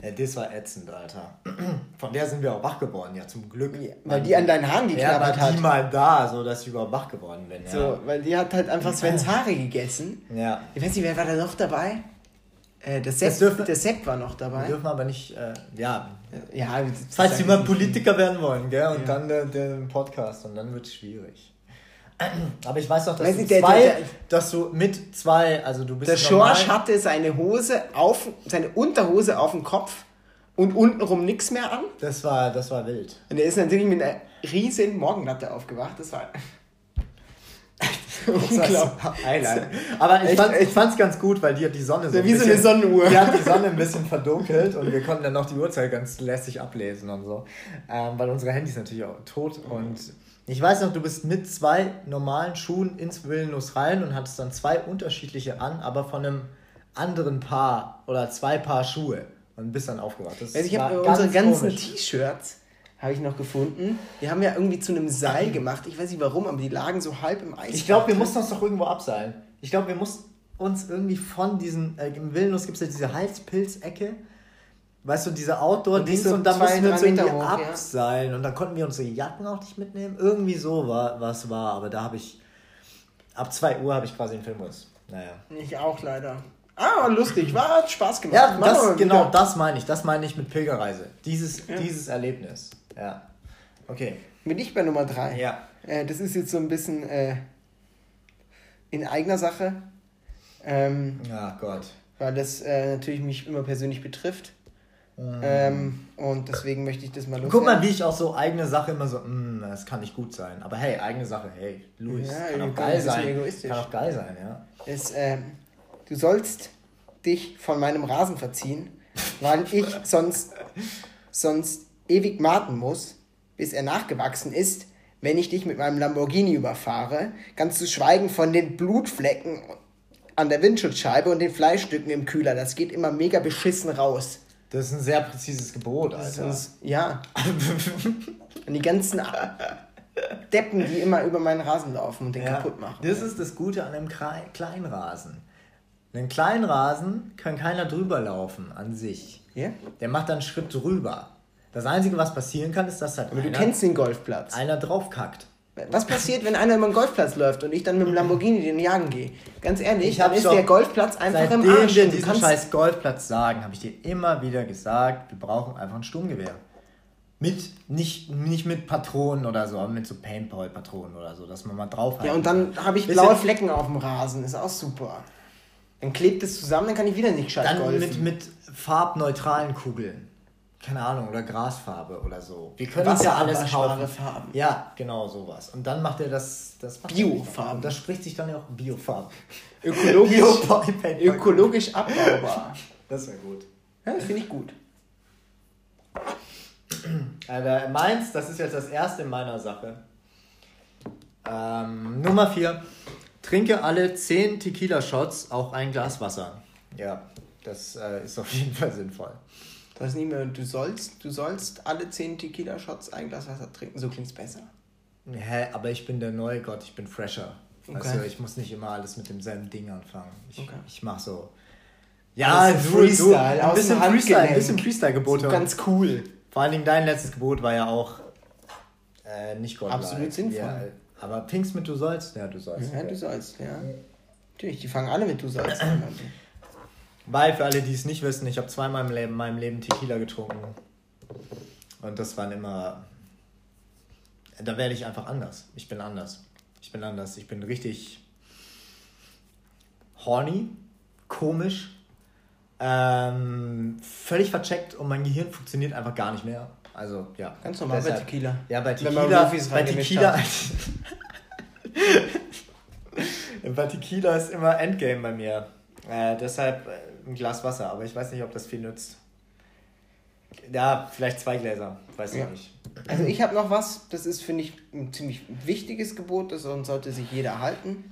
Ja, das war ätzend, Alter. (clears throat) Von der sind wir auch wach geworden, ja, zum Glück. Weil die an deinen Haaren ja, war geknabbert die hat. mal da, so dass ich überhaupt wach geworden bin. Ja. So, weil die hat halt einfach Svens Haare gegessen. ja. Ich weiß nicht, wer war da noch dabei? Äh, der, Sepp, dürfte- der Sepp war noch Wir dabei. dürfen aber nicht, äh, ja. Ja, Falls die mal Politiker werden wollen, gell, und dann der, der Podcast, und dann wird es schwierig. (clears throat) Aber ich weiß doch, dass Weiß du nicht, zwei, der- der- dass du mit zwei, also du bist Der Schorsch hatte seine Hose auf, seine Unterhose auf dem Kopf und untenrum nichts mehr an. Das war, das war wild. Und er ist natürlich mit einer riesen Morgenlatte aufgewacht. Das war unglaublich. Aber ich Echt, fand echt. es ganz gut, weil die hat die Sonne so Ja, wie so eine Sonnenuhr. Die hat die Sonne ein bisschen verdunkelt und wir konnten dann noch die Uhrzeit ganz lässig ablesen und so. Ähm, weil unsere Handys natürlich auch tot und ich weiß noch, du bist mit zwei normalen Schuhen ins Willenlos rein und hattest dann zwei unterschiedliche an, aber von einem anderen Paar oder zwei Paar Schuhe und bist dann aufgewacht. Das Also ich habe ganz unsere ganzen. T-Shirts habe ich noch gefunden. Die haben ja irgendwie zu einem Seil gemacht. Ich weiß nicht warum, aber die lagen so halb im Eis. Ich glaube, wir mussten uns doch irgendwo abseilen. Ich glaube, wir mussten uns irgendwie von diesen, äh, im Willenlos gibt es ja diese Halspilzecke. Weißt du, diese Outdoor-Dings Und und da mussten wir uns irgendwie hoch, ja. abseilen. Und dann konnten wir unsere Jacken auch nicht mitnehmen. Irgendwie so war was war. Aber da habe ich, ab 2 Uhr habe ich quasi einen Filmriss. Naja. Ich auch leider. Ah, lustig. War hat Spaß gemacht. Ja, das, genau, das meine ich. Das meine ich mit Pilgerreise. Dieses, dieses Erlebnis. Ja. Okay. Bin ich bei Nummer 3. Ja. Äh, das ist jetzt so ein bisschen äh, in eigener Sache. Ähm, Ja, Gott. weil das äh, natürlich mich immer persönlich betrifft. Ähm, und deswegen möchte ich das mal Mhm. Guck mal, loswerden. wie ich auch so eigene Sache immer so, "Mm, das kann nicht gut sein. Aber hey, eigene Sache, hey, Luis, Ja, kann auch geil sein. egoistisch. Kann auch geil sein, ja. ist, ähm, du sollst dich von meinem Rasen verziehen, weil ich (laughs) sonst, sonst ewig warten muss, bis er nachgewachsen ist, wenn ich dich mit meinem Lamborghini überfahre, ganz zu schweigen von den Blutflecken an der Windschutzscheibe und den Fleischstücken im Kühler. Das geht immer mega beschissen raus. Das ist ein sehr präzises Gebot, Alter. Sonst, ja. (laughs) Und die ganzen Deppen, die immer über meinen Rasen laufen und den Ja, kaputt machen. Das ist das Gute an einem Klei- Kleinrasen. Einen kleinen Rasen kann keiner drüber laufen an sich. Ja? Der macht dann einen Schritt drüber. Das Einzige, was passieren kann, ist, dass halt Aber du einer, kennst den Golfplatz. einer draufkackt. Was passiert, wenn einer über den Golfplatz läuft und ich dann mit dem Lamborghini den jagen gehe? Ganz ehrlich, Ich dann ist der Golfplatz einfach Seitdem im Arsch. wir und du diesen scheiß Golfplatz sagen, habe ich dir immer wieder gesagt, wir brauchen einfach ein Sturmgewehr. Mit, nicht, nicht mit Patronen oder so, aber mit so Paintball-Patronen oder so, dass man mal drauf Ja, und dann habe ich blaue Flecken auf dem Rasen. Ist auch super. Dann klebt es zusammen, dann kann ich wieder nicht gescheit Dann golfen. mit, mit farbneutralen Kugeln. Keine Ahnung, oder Grasfarbe oder so. Wir können uns ja alles kaufen. Farben. Ja, genau sowas. Und dann macht er das, das Biofarben. das spricht sich dann ja auch Biofarben. (laughs) Ökologisch, Bio-Paintball. ökologisch abbaubar. (laughs) Das wäre gut. Ja, das finde ich gut. (clears throat) Aber meins, das ist jetzt das erste in meiner Sache. Ähm, Nummer 4. Trinke alle 10 Tequila-Shots auch ein Glas Wasser. Ja, das äh, ist auf jeden Fall sinnvoll. Das ist nicht mehr, du sollst, du sollst alle 10 Tequila-Shots ein Glas Wasser trinken. So klingt es besser. Hä, aber ich bin der neue Gott, ich bin fresher. Okay. Also ich muss nicht immer alles mit demselben Ding anfangen. Ich, Okay. ich mach so. Ja, Ein bisschen Freestyle, ein aus bisschen Freestyle, ein bisschen Freestyle-Gebote. Ganz cool. Vor allen Dingen dein letztes Gebot war ja auch äh, nicht Gott. Absolut sinnvoll. Ja, aber Pinkst mit du sollst? Ja, du sollst. Ja, du sollst, ja. Natürlich, die fangen alle mit du sollst (clears throat) an. Weil für alle, die es nicht wissen, ich habe zweimal im Leben, meinem Leben Tequila getrunken. Und das waren immer. Da werde ich einfach anders. Ich bin anders. Ich bin anders. Ich bin richtig horny, komisch, ähm, völlig vercheckt und mein Gehirn funktioniert einfach gar nicht mehr. Also, ja. Ganz normal bei Tequila. Ja, bei Wenn man Tequila, Rufis bei Tequila, (laughs) bei Tequila ist immer Endgame bei mir. Äh, deshalb äh, ein Glas Wasser, aber ich weiß nicht, ob das viel nützt. Ja, vielleicht zwei Gläser, weiß Ja. ich nicht. Also ich habe noch was, das ist, finde ich, ein ziemlich wichtiges Gebot, das sollte sich jeder halten.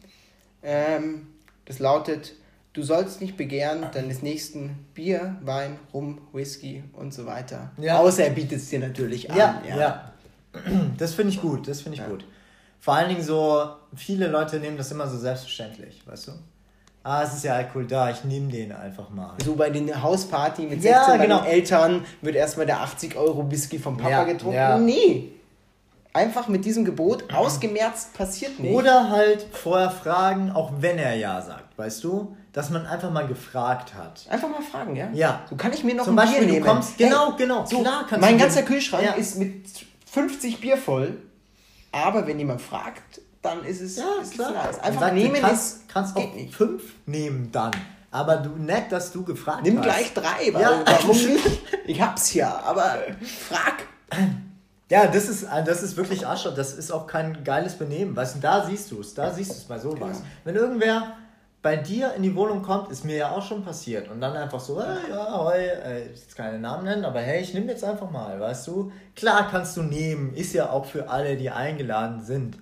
Ähm, das lautet, du sollst nicht begehren deines nächsten Bier, Wein, Rum, Whisky und so weiter. Ja. Außer er bietet es dir natürlich an. Ja, ja. Das finde ich gut, das finde ich Ja. gut. Vor allen Dingen so, viele Leute nehmen das immer so selbstverständlich, weißt du? Ah, es ist ja Alkohol da, ich nehme den einfach mal. So bei den Hausparty mit Ja, 16 bei genau. Eltern wird erstmal der 80 Euro Whisky vom Papa Ja, getrunken. ja. Nee. Einfach mit diesem Gebot ausgemerzt passiert nicht. Oder halt vorher fragen, auch wenn er ja sagt, weißt du? Dass man einfach mal gefragt hat. Einfach mal fragen, ja? Ja. So kann ich mir noch Zum ein Beispiel, Bier du nehmen. kommst- genau, genau, So, klar kannst mein du ganzer Kühlschrank Ja. ist mit 50 Bier voll. Aber wenn jemand fragt, dann ist es, Ja, ist klar. nice. Einfach sagt, nehmen kannst, ist, kannst geht auch nicht. fünf nehmen dann. Aber du nett, dass du gefragt Nimm hast. gleich drei, weil Ja. warum nicht? Ich hab's ja, aber frag. Ja, das ist, äh, das ist wirklich Asche. Das ist auch kein geiles Benehmen. Weißt du, da siehst du es. Da siehst du es bei sowas. Genau. Wenn irgendwer bei dir in die Wohnung kommt, ist mir ja auch schon passiert. Und dann einfach so, hey, ja, hoi, äh, ich will jetzt keine Namen nennen, aber hey, ich nehme jetzt einfach mal, weißt du? Klar kannst du nehmen. Ist ja auch für alle, die eingeladen sind.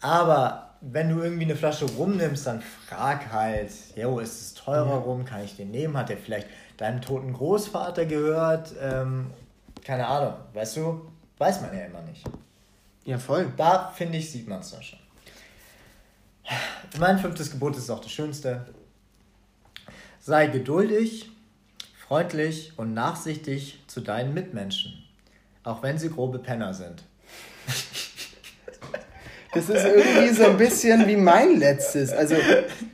Aber wenn du irgendwie eine Flasche rumnimmst, dann frag halt, jo, ist es teurer rum? Kann ich den nehmen? Hat der vielleicht deinem toten Großvater gehört? Ähm, keine Ahnung, weißt du? Weiß man ja immer nicht. Ja, voll. Da finde ich, sieht man es dann schon. Mein fünftes Gebot ist auch das Schönste. Sei geduldig, freundlich und nachsichtig zu deinen Mitmenschen, auch wenn sie grobe Penner sind. (laughs) Das ist irgendwie so ein bisschen wie mein letztes. Also,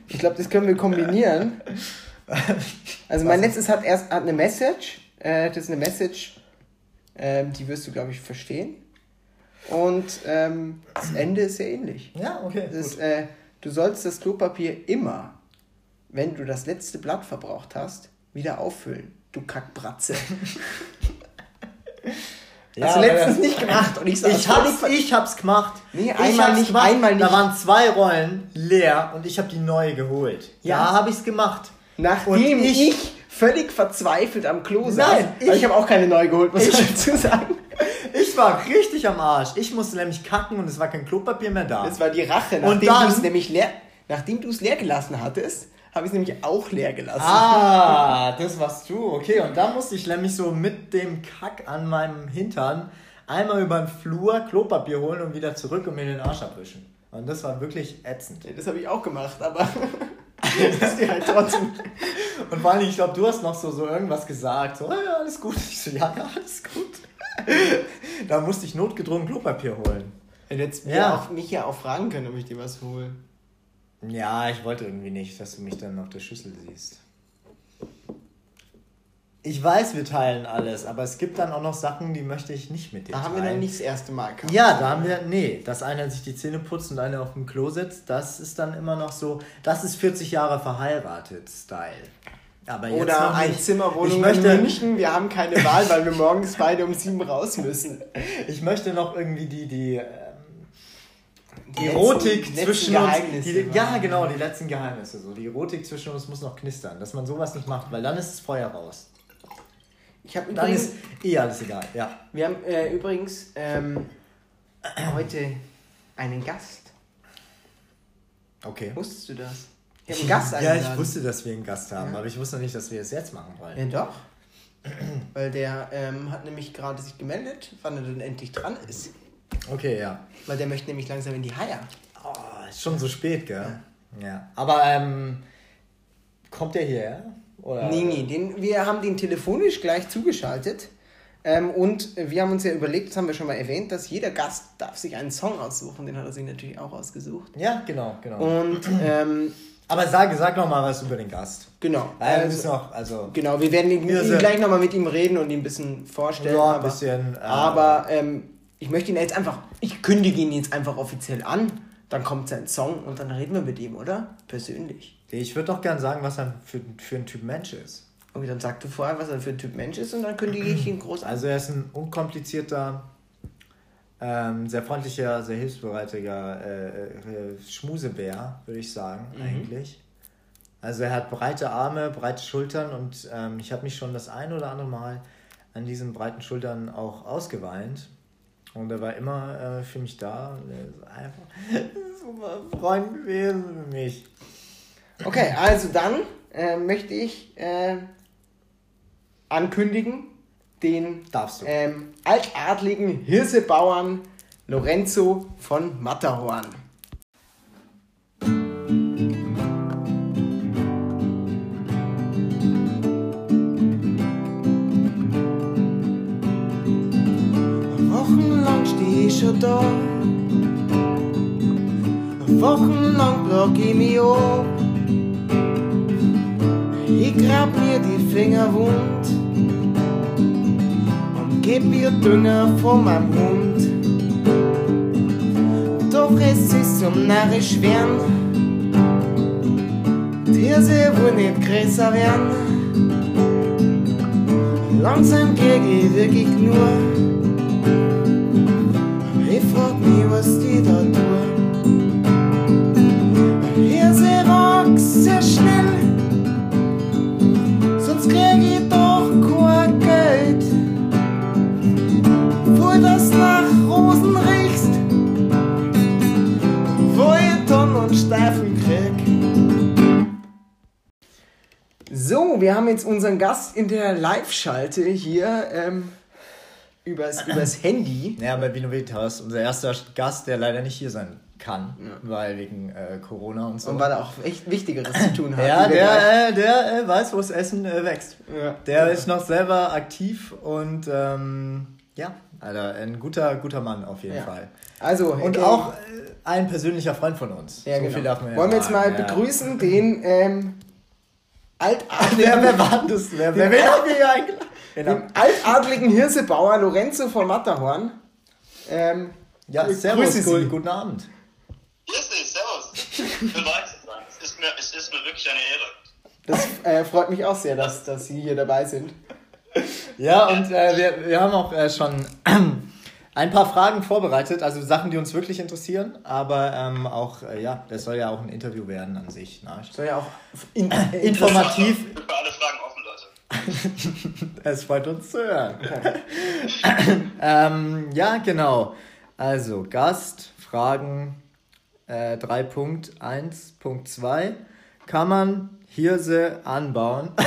ich glaube, das können wir kombinieren. Also, mein letztes hat erst hat eine Message. Äh, das ist eine Message, ähm, die wirst du, glaube ich, verstehen. Und ähm, das Ende ist sehr ähnlich. Ja, okay. Ist, äh, du sollst das Klopapier immer, wenn du das letzte Blatt verbraucht hast, wieder auffüllen. Du Kackbratze. (laughs) Ja, Hast du letztens nicht gemacht und ich sag, Ich hab's, ich hab's gemacht. Nee, ich einmal hab's nicht, gemacht. einmal nicht. Da waren zwei Rollen leer und ich habe die neue geholt. Ja. Da habe ich's gemacht. Nachdem Und ich, ich- völlig verzweifelt am Klo saß. Nein, ich- ich habe auch keine neu geholt, muss Ich- dazu sagen. (laughs) Ich war richtig am Arsch. Ich musste nämlich kacken und es war kein Klopapier mehr da. Das war die Rache. Nachdem du es nämlich leer, nachdem du es leer gelassen hattest, habe ich es nämlich auch leer gelassen. Ah, das warst du. Okay, und da musste ich nämlich so mit dem Kack an meinem Hintern einmal über den Flur Klopapier holen und wieder zurück und mir den Arsch abwischen. Und das war wirklich ätzend. Das habe ich auch gemacht, aber (laughs) (laughs) das ist dir halt trotzdem. Und vor allem, ich glaube, du hast noch so, so irgendwas gesagt. So, "Ah, ja, alles gut. Ich so, ja, ja, alles gut. (laughs) da musste ich notgedrungen Klopapier holen. Du hättest Ja. ja. auf mich ja auch fragen können, ob ich dir was hole. Ja, ich wollte irgendwie nicht, dass du mich dann auf der Schüssel siehst. Ich weiß, wir teilen alles, aber es gibt dann auch noch Sachen, die möchte ich nicht mit dir Da haben wir teilen. dann nicht das erste Mal gehabt. Ja, da haben wir, nee, dass einer sich die Zähne putzt und einer auf dem Klo sitzt, das ist dann immer noch so, das ist 40 Jahre verheiratet Style. Aber jetzt Oder noch ein nicht. Zimmerwohnung ich möchte, in München. Wir haben keine Wahl, weil wir (laughs) morgens beide um sieben raus müssen. Ich möchte noch irgendwie die, die, die letzten- Erotik letzten zwischen uns. Geheimnisse Die, ja, genau, die letzten Geheimnisse. So. Die Erotik zwischen uns muss noch knistern, dass man sowas nicht macht, weil dann ist das Feuer raus. Ich habe Dann übrigens, ist eh alles egal, ja. wir haben äh, übrigens ähm, heute einen Gast. Okay. Wusstest du das? Ich habe einen Gast Ja, eingeladen. ich wusste, dass wir einen Gast haben, Ja. aber ich wusste nicht, dass wir es jetzt machen wollen. Ja, doch. Weil der ähm, hat nämlich gerade sich gemeldet, wann er denn endlich dran ist. Okay, ja. Weil der möchte nämlich langsam in die Haier. Oh, ist schon so spät, gell? Ja. Aber, ähm, kommt der hierher? Oder? Nee, nee, den, wir haben den telefonisch gleich zugeschaltet. Ähm, und wir haben uns ja überlegt, das haben wir schon mal erwähnt, dass jeder Gast darf sich einen Song aussuchen. Den hat er sich natürlich auch ausgesucht. Ja, genau, genau. Und ähm, Aber sag, sag noch mal was über den Gast. genau. Weil wir Also, müssen auch, also, genau, wir werden ihn, ihn gleich nochmal mit ihm reden und ihn ein bisschen vorstellen. Ja, ein aber, bisschen, äh, aber ähm, ich möchte ihn jetzt einfach, ich kündige ihn jetzt einfach offiziell an. Dann kommt sein Song und dann reden wir mit ihm, oder? Persönlich. ich würde doch gern sagen, was er für, für ein Typ Mensch ist. Okay, dann sag du vorher, was er für ein Typ Mensch ist und dann kündige ich ihn groß an. Also er ist ein unkomplizierter, ähm, sehr freundlicher, sehr hilfsbereitiger äh, äh, Schmusebär, würde ich sagen, eigentlich. Also er hat breite Arme, breite Schultern und ähm, ich habe mich schon das ein oder andere Mal an diesen breiten Schultern auch ausgeweint. Und er war immer äh, für mich da. Er ist einfach (laughs) ein super Freund gewesen für mich. Okay, also dann äh, möchte ich äh, ankündigen den Darfst du. ähm, altadligen Hirsebauern Lorenzo von Matterhorn. Schon da. Wochenlang block ich mich ab. Ich grab mir die Finger wund und geb ihr Dünger von meinem Hund. Doch es ist zum narrisch werden. Die Hirse will nicht größer werden. Langsam krieg ich wirklich nur. Ich frag mich, was die da tun. Hier sie wächst sehr schnell, sonst krieg ich doch kein Geld. Wo das nach Rosen riechst, wo ich dann und Steifen krieg. So, wir haben jetzt unseren Gast in der Live-Schalte hier ähm, übers, übers Handy. (laughs) Ja, bei Vino Veritas, unser erster Gast, der leider nicht hier sein kann, weil wegen äh, Corona und so. Und weil er auch echt Wichtigeres zu tun hat. ja, der, äh, der äh, weiß, wo das Essen äh, wächst. Ja. Der ist noch selber aktiv und ähm, ja, Alter, ein guter, guter Mann auf jeden Ja. Fall. Also, Und äh, auch äh, ein persönlicher Freund von uns. Ja, so genau. viel darf man ja Wollen wir jetzt mal ja. begrüßen den ähm, altadligen, (laughs) Wer, wer war denn das? Wer, wer, wer hat mich hier eingeladen? Genau. den altadligen Hirsebauer Lorenzo von Matterhorn. Ähm, Ja, servus, Sie. gut, guten Abend. Grüß dich, servus. Schön dabei zu sein. Es ist mir, es ist mir wirklich eine Ehre. Das äh, freut mich auch sehr, dass, dass Sie hier dabei sind. Ja, und äh, wir, wir haben auch äh, schon (clears throat) ein paar Fragen vorbereitet, also Sachen, die uns wirklich interessieren, aber ähm, auch, äh, ja, das soll ja auch ein Interview werden an sich. Ne? Soll ja auch in, (clears throat) Informativ, für alle Fragen offen. (laughs) es freut uns zu hören. (laughs) ähm, ja, genau. Also, Gast, Fragen äh, 3.1.2. Kann man Hirse anbauen? (laughs)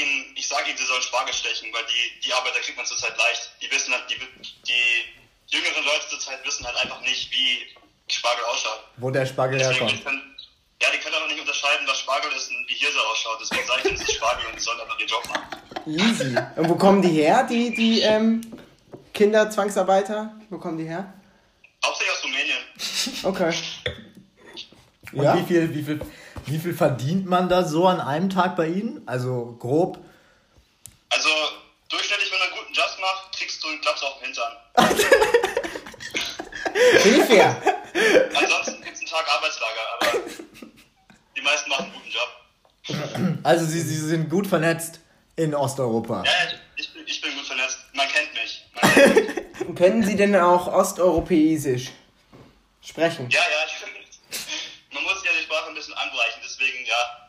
ihnen, ich sage ihnen, sie sollen Spargel stechen, weil die, die Arbeiter kriegt man zurzeit leicht. Die wissen halt, die, die jüngeren Leute zurzeit wissen halt einfach nicht, wie Spargel ausschaut. Wo der Spargel Deswegen herkommt. Können, ja, die können aber nicht unterscheiden, was Spargel ist und wie Hirse ausschaut. Deswegen sage ich ihnen, es ist Spargel und sie sollen einfach ihren Job machen. Easy. Und wo kommen die her, die, die ähm, Kinder, Zwangsarbeiter? Wo kommen die her? Hauptsächlich aus Rumänien. Okay. Und ja? wie viel, wie viel wie viel verdient man da so an einem Tag bei Ihnen? Also grob. Also durchschnittlich, wenn du einen guten Job machst, kriegst du einen Klaps auf den Hintern. (laughs) Fair. Ansonsten gibt es einen Tag Arbeitslager, aber die meisten machen einen guten Job. Also Sie, Sie sind gut vernetzt in Osteuropa. Ja, ich bin, ich bin gut vernetzt. Man kennt mich. Man (laughs) kennt mich. Können Sie denn auch osteuropäisch sprechen? Ja, ja, ich Man muss ja die Sprache ein bisschen angleichen, deswegen ja.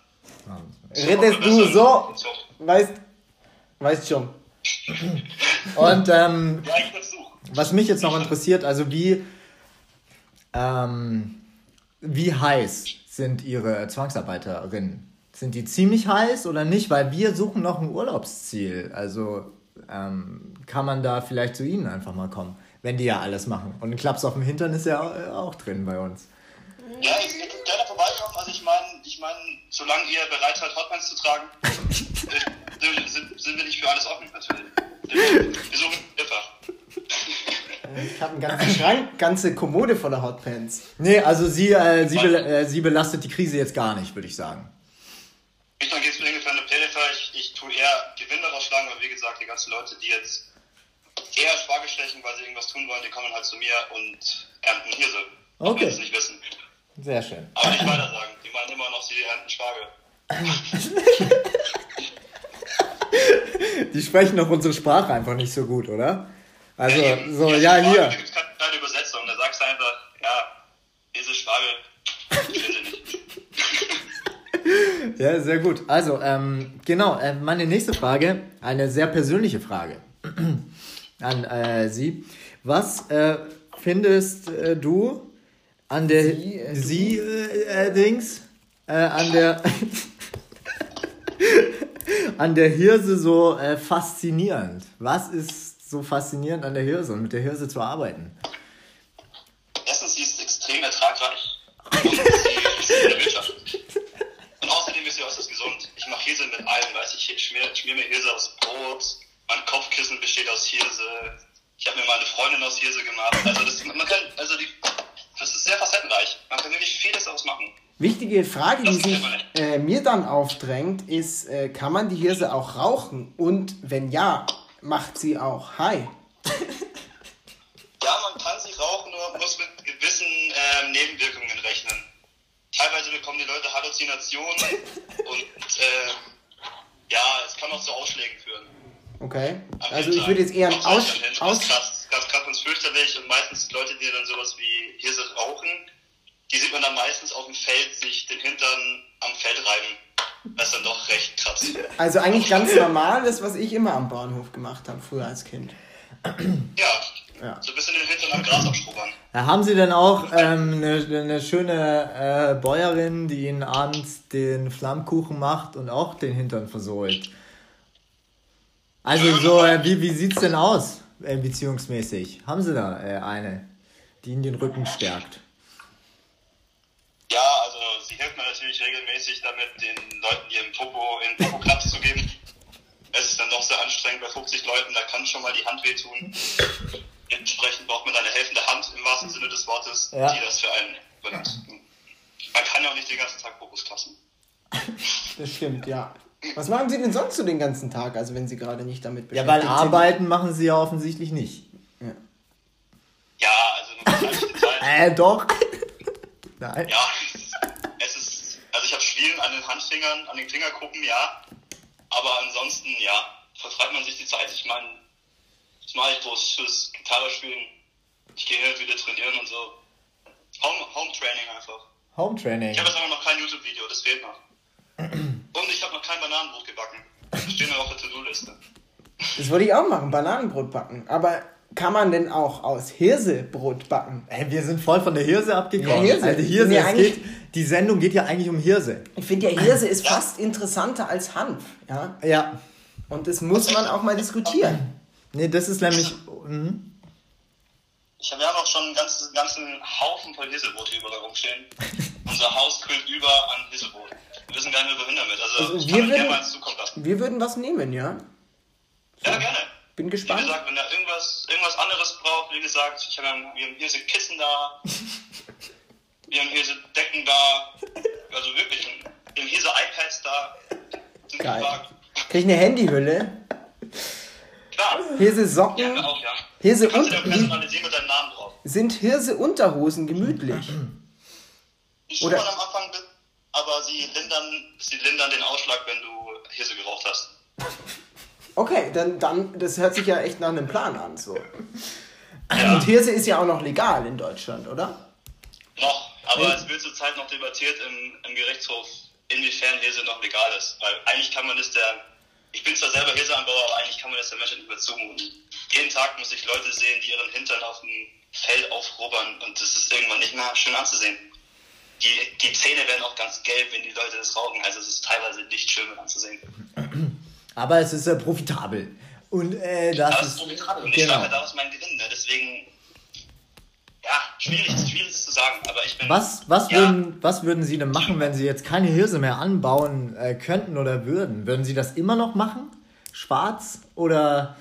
Redest du so? Weißt, weißt schon. Und ähm, was mich jetzt noch interessiert, also wie, ähm, wie heiß sind Ihre Zwangsarbeiterinnen? Sind die ziemlich heiß oder nicht? Weil wir suchen noch ein Urlaubsziel. Also ähm, kann man da vielleicht zu Ihnen einfach mal kommen, wenn die ja alles machen. Und ein Klaps auf dem Hintern ist ja au- auch drin bei uns. Ja, ich ich würde gerne vorbeikommen. Also ich meine, ich mein, solange ihr bereit seid, Hotpants zu tragen, (laughs) äh, sind, sind wir nicht für alles offen, natürlich. Wir suchen einfach. Ich habe einen ganzen Schrank, ganze Kommode voller Hotpants. Nee, also Sie, äh, Sie, bel äh, Sie belastet die Krise jetzt gar nicht, würde ich sagen. Ich dann geht es mir ungefähr eine Pläne Ich, ich tue eher Gewinn daraus schlagen, weil wie gesagt, die ganzen Leute, die jetzt eher Spargel stechen, weil sie irgendwas tun wollen, die kommen halt zu mir und ernten Hirse. Auch Okay. wenn sie es nicht wissen. Sehr schön. Aber nicht weiter sagen. Die meinen immer noch, sie ernten Spargel. Die sprechen doch unsere Sprache einfach nicht so gut, oder? Also, eben. so, ja, Frage, hier. Da gibt es keine Übersetzung. Da sagst du einfach, ja, diese Spargel, verstehen sie nicht. Ja, sehr gut. Also, ähm, genau, äh, meine nächste Frage, eine sehr persönliche Frage (clears throat) an äh, Sie. Was äh, findest äh, du an der Sie, äh? Sie äh, äh, Dings äh, an der (laughs) an der Hirse so äh, faszinierend? Was ist so faszinierend an der Hirse und mit der Hirse zu arbeiten? Erstens, sie ist extrem ertragreich. Und sie ist in der Wirtschaft. Und außerdem ist sie äußerst gesund. Ich mache Hirse mit allem, weiß ich. Ich schmier, schmier mir Hirse aus Brot. Mein Kopfkissen besteht aus Hirse. Ich habe mir mal eine Freundin aus Hirse gemacht. Also, das, man kann, also die, ist sehr facettenreich. Man kann wirklich vieles daraus machen. Wichtige Frage, die sich äh, mir dann aufdrängt, ist, äh, kann man die Hirse auch rauchen? Und wenn ja, macht sie auch high? Ja, man kann sie rauchen, nur muss mit gewissen ähm, Nebenwirkungen rechnen. Teilweise bekommen die Leute Halluzinationen (laughs) und äh, ja, es kann auch zu Ausschlägen führen. Okay. Am Also ich würde jetzt eher einen Aus... Aus ganz krass und fürchterlich und meistens die Leute, die dann sowas wie Hirse rauchen, die sieht man dann meistens auf dem Feld sich den Hintern am Feld reiben. Das ist dann doch recht krass. also eigentlich ganz normal, das, was ich immer am Bahnhof gemacht habe, früher als Kind. Ja, Ja. so ein bisschen den Hintern am Gras abschrubbern. Äh, Haben Sie denn auch ähm, eine, eine schöne äh, Bäuerin, die Ihnen abends den Flammkuchen macht und auch den Hintern versohlt? Also so, äh, wie, wie sieht's denn aus, äh, beziehungsmäßig? Haben Sie da äh, eine, die Ihnen den Rücken stärkt? Ja, also sie hilft mir natürlich regelmäßig damit, den Leuten ihren Popo in Popo-Klaps zu geben. Es ist dann doch sehr anstrengend bei 50 Leuten, da kann schon mal die Hand wehtun. Entsprechend braucht man eine helfende Hand im wahrsten Sinne des Wortes, Ja. die das für einen übernimmt. Man kann ja auch nicht den ganzen Tag Popos klassen. Das stimmt, ja. Was machen Sie denn sonst so den ganzen Tag, also wenn Sie gerade nicht damit Ja, beschäftigt weil sind? Arbeiten machen Sie ja offensichtlich nicht. Ja, also nur beschränkte Zeit. (laughs) Äh, doch. Nein. Ja, es ist, also ich habe Schwielen an den Handfingern, an den Fingerkuppen, ja. Aber ansonsten, ja, vertreibt man sich die Zeit. Ich meine, das mache ich bloß fürs Gitarre spielen. Ich gehe hin und wieder trainieren und so. Home, Home Training einfach. Home Training. Ich habe jetzt aber noch kein YouTube-Video, das fehlt noch. (clears throat) Und ich habe noch kein Bananenbrot gebacken. Das steht noch auf der To-Do-Liste. Das wollte ich auch machen, Bananenbrot backen. Aber kann man denn auch aus Hirsebrot backen? Ey, wir sind voll von der Hirse abgekommen. Ja, Hirse. Also Hirse, Nee, geht, die Sendung geht ja eigentlich um Hirse. Ich finde ja, Hirse ist fast interessanter als Hanf. Ja? Ja. Und das muss man auch mal diskutieren. Nee, das ist nämlich. Mhm. Ich hab, wir haben auch schon einen ganzen, ganzen Haufen voll Hirselbrote überall rumstehen. (laughs) Unser Haus kühlt über an Hirselbrot. Wir wissen gar nicht mehr, wohin damit. Also, Also ich wir würden- mal zukommen lassen. Wir würden was nehmen, ja? Ja, gerne. Bin Wie gespannt. gesagt, wenn er irgendwas, irgendwas anderes braucht, wie gesagt, ich hab, wir haben hier so Kissen da, (laughs) wir haben hier so Decken da, also wirklich, wir haben hier so iPads da. Geil. gefragt. Krieg ich eine Handyhülle? Klar, Hirse Socken? wir auch, ja. Hirse und drauf. sind Hirse Unterhosen gemütlich? Schummern Oder- am Anfang, aber sie lindern, sie lindern den Ausschlag, wenn du Hirse geraucht hast. Okay, dann, dann, das hört sich ja echt nach einem Plan an, so. Ja. Und Hirse ist ja auch noch legal in Deutschland, oder? Noch, aber Ja. es wird zurzeit noch debattiert im, im Gerichtshof, inwiefern Hirse noch legal ist. Weil eigentlich kann man das der, ich bin zwar selber Hirseanbauer, aber eigentlich kann man das der Menschheit nicht mehr zumuten. Jeden Tag muss ich Leute sehen, die ihren Hintern auf dem Feld aufrubbern und das ist irgendwann nicht mehr schön anzusehen. Die, die Zähne werden auch ganz gelb, wenn die Leute das rauchen, also es ist teilweise nicht schön anzusehen. Aber es ist äh, profitabel. Und äh, das ist. profitabel und ich Genau. schlage daraus meinen Gewinn, ne? deswegen, ja, schwierig, schwierig zu sagen, aber ich bin... Was, was, ja, würden, was würden Sie denn machen, wenn Sie jetzt keine Hirse mehr anbauen äh, könnten oder würden? Würden Sie das immer noch machen? Schwarz? Oder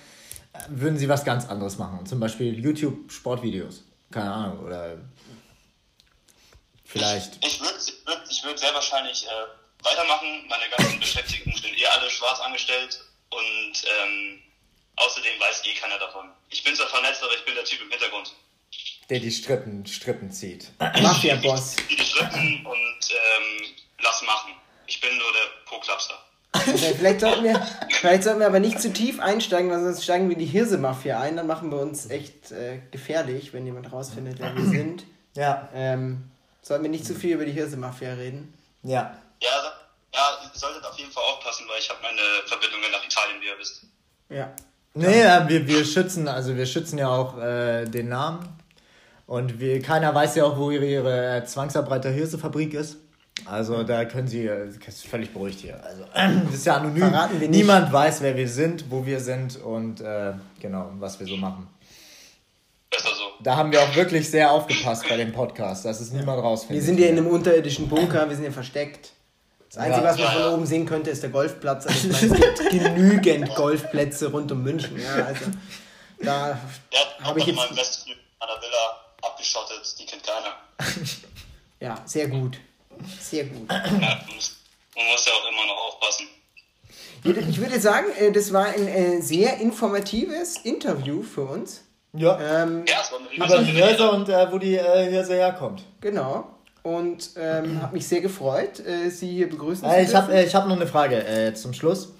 äh, würden Sie was ganz anderes machen? Zum Beispiel YouTube-Sportvideos? Keine Ahnung. Oder vielleicht. Ich würde ich würd, ich würd sehr wahrscheinlich äh, weitermachen. Meine ganzen (laughs) Beschäftigten sind eh alle schwarz angestellt und ähm, außerdem weiß eh keiner davon. Ich bin zwar vernetzt, aber ich bin der Typ im Hintergrund. Der die Strippen, Strippen zieht. (laughs) Mafia-Boss. Die Strippen und ähm, lass machen. Ich bin nur der Po-Klapster. Okay, vielleicht, sollten wir, (laughs) vielleicht sollten wir aber nicht zu tief einsteigen, weil sonst steigen wir in die Hirse-Mafia ein. Dann machen wir uns echt äh, gefährlich, wenn jemand rausfindet, wer wir (clears throat) sind. Ja. Ähm, sollten wir nicht zu viel über die Hirse-Mafia reden? Ja. Ja, ja, ihr solltet auf jeden Fall aufpassen, weil ich habe meine Verbindungen nach Italien, wie ihr wisst. Ja. Nee, ja, wir, wir schützen, also wir schützen ja auch äh, den Namen. Und wir, keiner weiß ja auch, wo ihre, ihre äh, Zwangsarbeiter Hirsefabrik ist. Also da können Sie, äh, das ist völlig beruhigt hier. Also (clears throat) das ist ja anonym. Verraten wir nicht. Niemand weiß, wer wir sind, wo wir sind und äh, genau, was wir so machen. Besser so. Da haben wir auch wirklich sehr aufgepasst bei dem Podcast, dass es niemand rausfindet. Wir sind ja in einem unterirdischen Bunker, wir sind ja versteckt. Das Einzige, Ja. was man Ja, von ja. oben sehen könnte, ist der Golfplatz. Also ich meine, es gibt genügend (laughs) Golfplätze rund um München. Ja, also da habe ich jetzt- meinem Westflügel einer Villa abgeschottet, die kennt keiner. (laughs) ja sehr gut. Sehr gut. Ja, man, muss, man muss ja auch immer noch aufpassen. Ich würde sagen, äh, das war ein äh, sehr informatives Interview für uns. Ja. Ähm, Ja, Über die riesige Hirse und äh, wo die äh, Hirse herkommt. genau. Und ähm, habe mich sehr gefreut, äh, Sie hier begrüßen zu Äh, ich dürfen. habe äh, ich hab noch eine Frage äh, zum Schluss.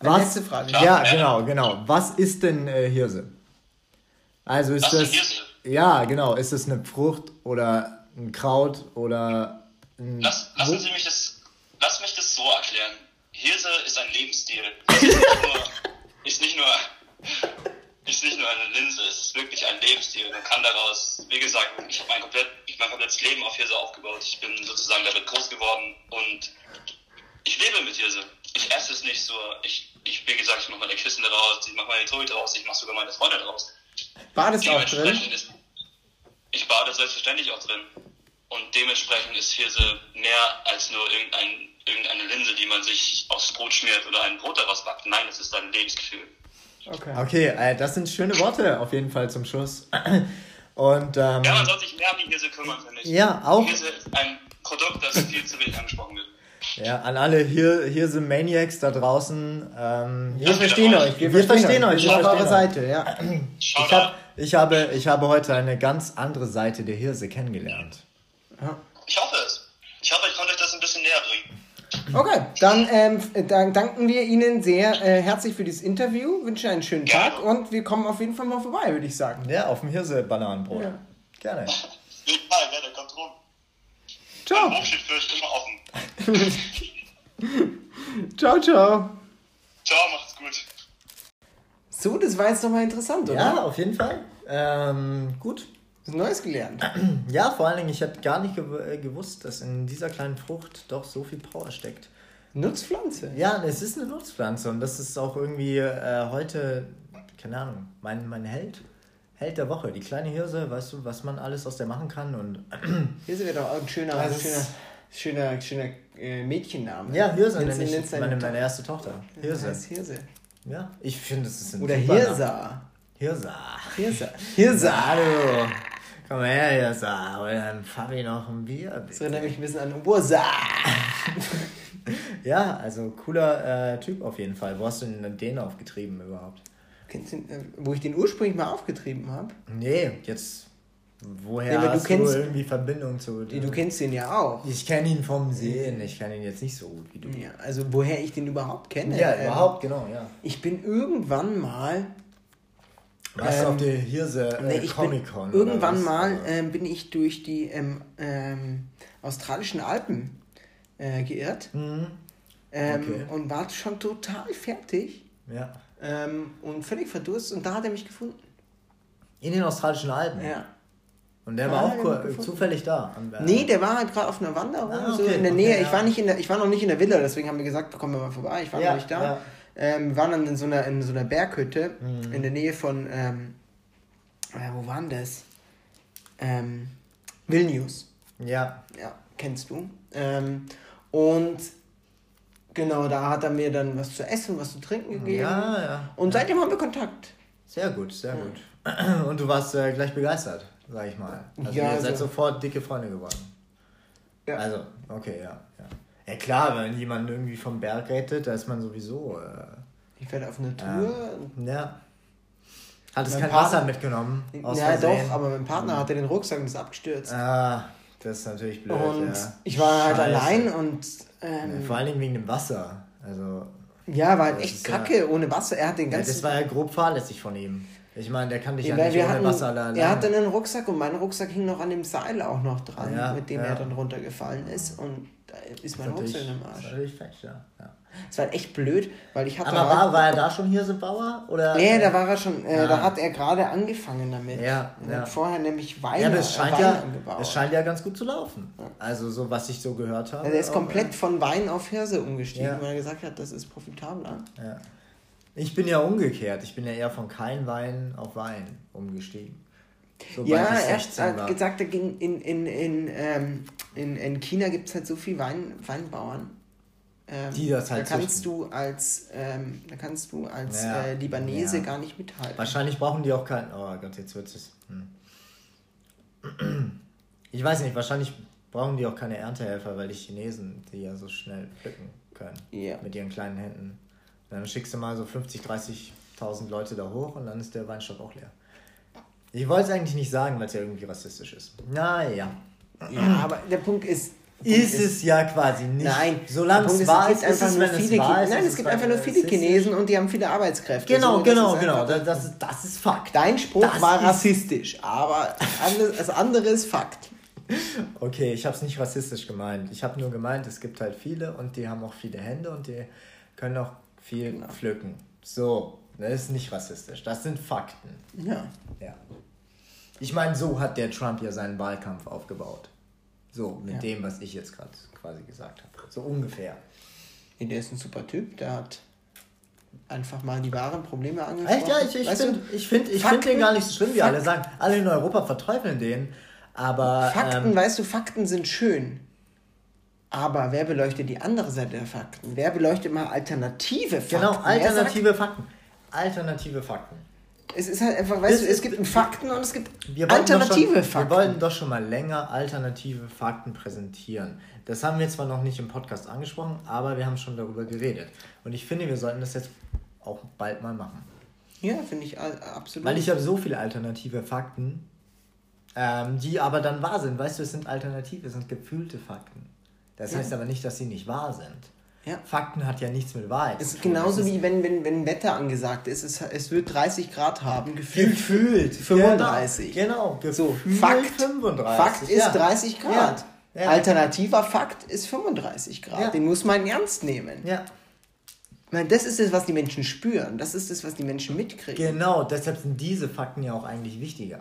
Eine letzte Frage. Ja, Ja. genau, genau. Was ist denn äh, Hirse? Also ist Was das. Hirse? Ja, genau. Ist es eine Frucht oder ein Kraut oder ein. Lass, lassen Sie mich das, lass mich das so erklären. Hirse ist ein Lebensstil. Ist nicht nur, (laughs) ist nicht nur, ist nicht nur eine Linse, es ist wirklich ein Lebensstil. Man kann daraus, wie gesagt, ich habe mein, komplett, mein komplettes Leben auf Hirse aufgebaut. Ich bin sozusagen damit groß geworden und ich lebe mit Hirse. Ich esse es nicht so. Ich, ich wie gesagt, ich mache meine Kissen daraus, ich mache meine Torhüte raus, ich mache sogar meine Freunde daraus. War das auch drin? Ist, ich bade selbstverständlich auch drin. Und dementsprechend ist Hirse mehr als nur irgendein, irgendeine Linse, die man sich aufs Brot schmiert oder ein Brot daraus backt. Nein, es ist ein Lebensgefühl. Okay. Okay, äh, das sind schöne Worte auf jeden Fall zum Schluss. (clears throat) Und ähm, Ja, man sollte sich mehr um die Hirse kümmern, finde ich. Ja, auch. Hirse ist ein Produkt, das viel zu wenig angesprochen wird. ja, an alle Hir Hirse Maniacs da draußen. Ähm, Wir verstehen euch. Wir, Wir verstehen euch, Wir wir sind auf eurer verstehen Seite, ja. Schau ich, hab, ich, habe, ich habe heute eine ganz andere Seite der Hirse kennengelernt. Ich hoffe es. Ich hoffe, ich konnte euch das ein bisschen näher bringen. Okay, dann, ähm, danken wir Ihnen sehr äh, herzlich für dieses Interview, wünschen einen schönen Gerne. Tag und wir kommen auf jeden Fall mal vorbei, würde ich sagen. Ja, auf dem Hirse-Bananenbrot. Ja. Gerne. Wer der kommt rum. Ciao, steht für euch immer offen. (laughs) ciao, ciao. Ciao, macht's gut. So, das war jetzt doch mal interessant, oder? Ja, auf jeden Fall. Ähm, gut. Was Neues gelernt. (clears throat) Ja, vor allen Dingen, ich hätte gar nicht äh, gewusst, dass in dieser kleinen Frucht doch so viel Power steckt. Nutzpflanze. Ja, es ist eine Nutzpflanze und das ist auch irgendwie äh, heute, keine Ahnung, mein, mein Held. Held der Woche, die kleine Hirse, weißt du, was man alles aus der machen kann und (clears throat) Hirse wäre doch auch ein schöner, Das schöner, schöner, schöner äh, Mädchenname. ja, Hirse nenne ich meine, meine erste Tochter. Hirse. Hirse. heißt Hirse. Ja, ich finde, das ist ein Oder Name. Hirsa. Hirsa. Hirsa. Hirsa. Komm her, Hirsa. Und dann Fabi noch ein Bier. Das bitte. erinnert mich ein bisschen an Ursa. (laughs) Ja, also cooler äh, Typ auf jeden Fall. Wo hast du denn den aufgetrieben überhaupt? Kennst du, äh, wo ich den ursprünglich mal aufgetrieben habe? Nee, jetzt. Woher Ja, aber du hast kennst- du irgendwie Verbindung zu Du kennst den ja auch. Ich kenne ihn vom Sehen, ich kenne ihn jetzt nicht so gut wie du. Ja, also woher ich den überhaupt kenne. Ja, ähm, überhaupt, genau, ja. Ich bin irgendwann mal, Warst ähm, auf der Hirse äh, nee, ich bin, Comic-Con? oder irgendwann mal ähm, bin ich durch die ähm, ähm, australischen Alpen äh, geirrt Mhm. ähm, Okay. und war schon total fertig Ja. ähm, und völlig verdurst und da hat er mich gefunden. In den australischen Alpen. Ja. Und der Ah, war auch cool, zufällig da. Nee, der war halt gerade auf einer Wanderung, Ah, so okay, in der okay, Nähe. ja. Ich war nicht in der, ich war noch nicht in der Villa, deswegen haben wir gesagt, kommen wir mal vorbei. Ich war Ja, noch nicht da. Ja. Ähm, wir waren dann in so einer, in so einer Berghütte Mhm. in der Nähe von, ähm, äh, wo waren das? Ähm, Vilnius. Ja. Ja, kennst du. Ähm, und genau, da hat er mir dann was zu essen, was zu trinken gegeben. Ja, ja. Und seitdem haben wir Kontakt. Sehr gut, sehr gut. (clears throat) Und du warst äh, gleich begeistert, sag ich mal. Also Ja, ihr seid also- sofort dicke Freunde geworden. Ja. Also, okay, ja, ja. Ja klar, wenn jemand irgendwie vom Berg rettet, da ist man sowieso. Äh, Ich werde auf eine Tour. ja. Hat es kein Partner- Wasser mitgenommen? Aus ja, Versehen? doch, aber mein Partner hatte den Rucksack und ist abgestürzt. Ah, das ist natürlich blöd. und ja. ich war halt Scheiße. allein und Ja, ähm, vor allen Dingen wegen dem Wasser. Also, ja, war halt echt ist ja- kacke ohne Wasser. Er hat den ja, ganzen. das war ja grob fahrlässig von ihm. Ich meine, der kann dich ja, Ja, nicht ohne hatten, Wasser allein. er hatte einen Rucksack und mein Rucksack hing noch an dem Seil auch noch dran, Ja, mit dem ja. er dann runtergefallen ist und da ist mein Rucksack im das Arsch. natürlich fett, ja. ja. Es war echt blöd, weil ich hatte Aber halt- war, war er da schon Hirsebauer? Oder? Nee, da war er schon, äh, Ja. da hat er gerade angefangen damit. Ja, Er ja. hat vorher nämlich Wein, Ja, aber es scheint Wein ja, angebaut. es scheint ja ganz gut zu laufen. Also so, was ich so gehört habe. ja, der ist auch, komplett von Wein auf Hirse umgestiegen, weil er gesagt hat, das ist profitabler. äh, Ja. Ich bin ja umgekehrt. Ich bin ja eher von kein Wein auf Wein umgestiegen. Ja, er 16 hat war. gesagt, ging in, in, in, ähm, in, in China gibt es halt so viele Wein, Weinbauern. Ähm, Die das halt da kannst züchten. du als ähm, da kannst du als Ja, äh, Libanese ja. gar nicht mithalten. Wahrscheinlich brauchen die auch kein. Oh Gott, jetzt wird es. Hm. (clears throat) Ich weiß nicht, wahrscheinlich brauchen die auch keine Erntehelfer, weil die Chinesen die ja so schnell pflücken können. Ja. Mit ihren kleinen Händen. Dann schickst du mal so 50, 30.000 Leute da hoch und dann ist der Weinstock auch leer. Ich wollte es eigentlich nicht sagen, weil es ja irgendwie rassistisch ist. Naja. Ja, aber der Punkt ist Ist es ja quasi nicht. Nein, solange Punkt es ist, es ist, ist einfach es, nur viele es ist. Nein, ist es gibt einfach nur es viele ist- Chinesen und die haben viele Arbeitskräfte. Genau, So, genau, ist genau. Das, das, ist, das ist Fakt. Dein Spruch Das war ist- rassistisch, aber alles, das andere ist Fakt. Okay, ich habe es nicht rassistisch gemeint. Ich habe nur gemeint, es gibt halt viele und die haben auch viele Hände und die können auch viel Genau. pflücken. So, das ist nicht rassistisch. Das sind Fakten. Ja. Ja. Ich meine, so hat der Trump ja seinen Wahlkampf aufgebaut. So, mit Ja. dem, was ich jetzt gerade quasi gesagt habe. So ungefähr. Nee, der ist ein super Typ, der hat einfach mal die wahren Probleme angesprochen. Echt? Ja, ich, ich finde ich find, ich Fakten- find den gar nicht so schlimm, wie alle sagen. Alle in Europa verteufeln den. Aber. Fakten, ähm, weißt du, Fakten sind schön. Aber wer beleuchtet die andere Seite der Fakten? Wer beleuchtet mal alternative Fakten? genau, alternative Fakten. Alternative Fakten. Es ist halt einfach, weißt Das du, es gibt Fakten und es gibt alternative schon, Fakten. Wir wollten doch schon mal länger alternative Fakten präsentieren. Das haben wir zwar noch nicht im Podcast angesprochen, aber wir haben schon darüber geredet. Und ich finde, wir sollten das jetzt auch bald mal machen. ja, finde ich absolut. Weil ich habe so viele alternative Fakten, ähm, die aber dann wahr sind. Weißt du, es sind alternative, es sind gefühlte Fakten. Das Ja. heißt aber nicht, dass sie nicht wahr sind. Ja. Fakten hat ja nichts mit Wahrheit. es ist genauso wie wenn, wenn, wenn Wetter angesagt ist. Es, es wird 30 Grad haben, gefühlt. gefühlt 35. Genau, genau So, Fakt, 35. Fakt ist ja. 30 Grad. Ja. Alternativer Fakt ist 35 Grad. Den muss man ernst nehmen. Ja, Ich meine, das ist es, was die Menschen spüren. Das ist es, was die Menschen mitkriegen. genau. Deshalb sind diese Fakten ja auch eigentlich wichtiger.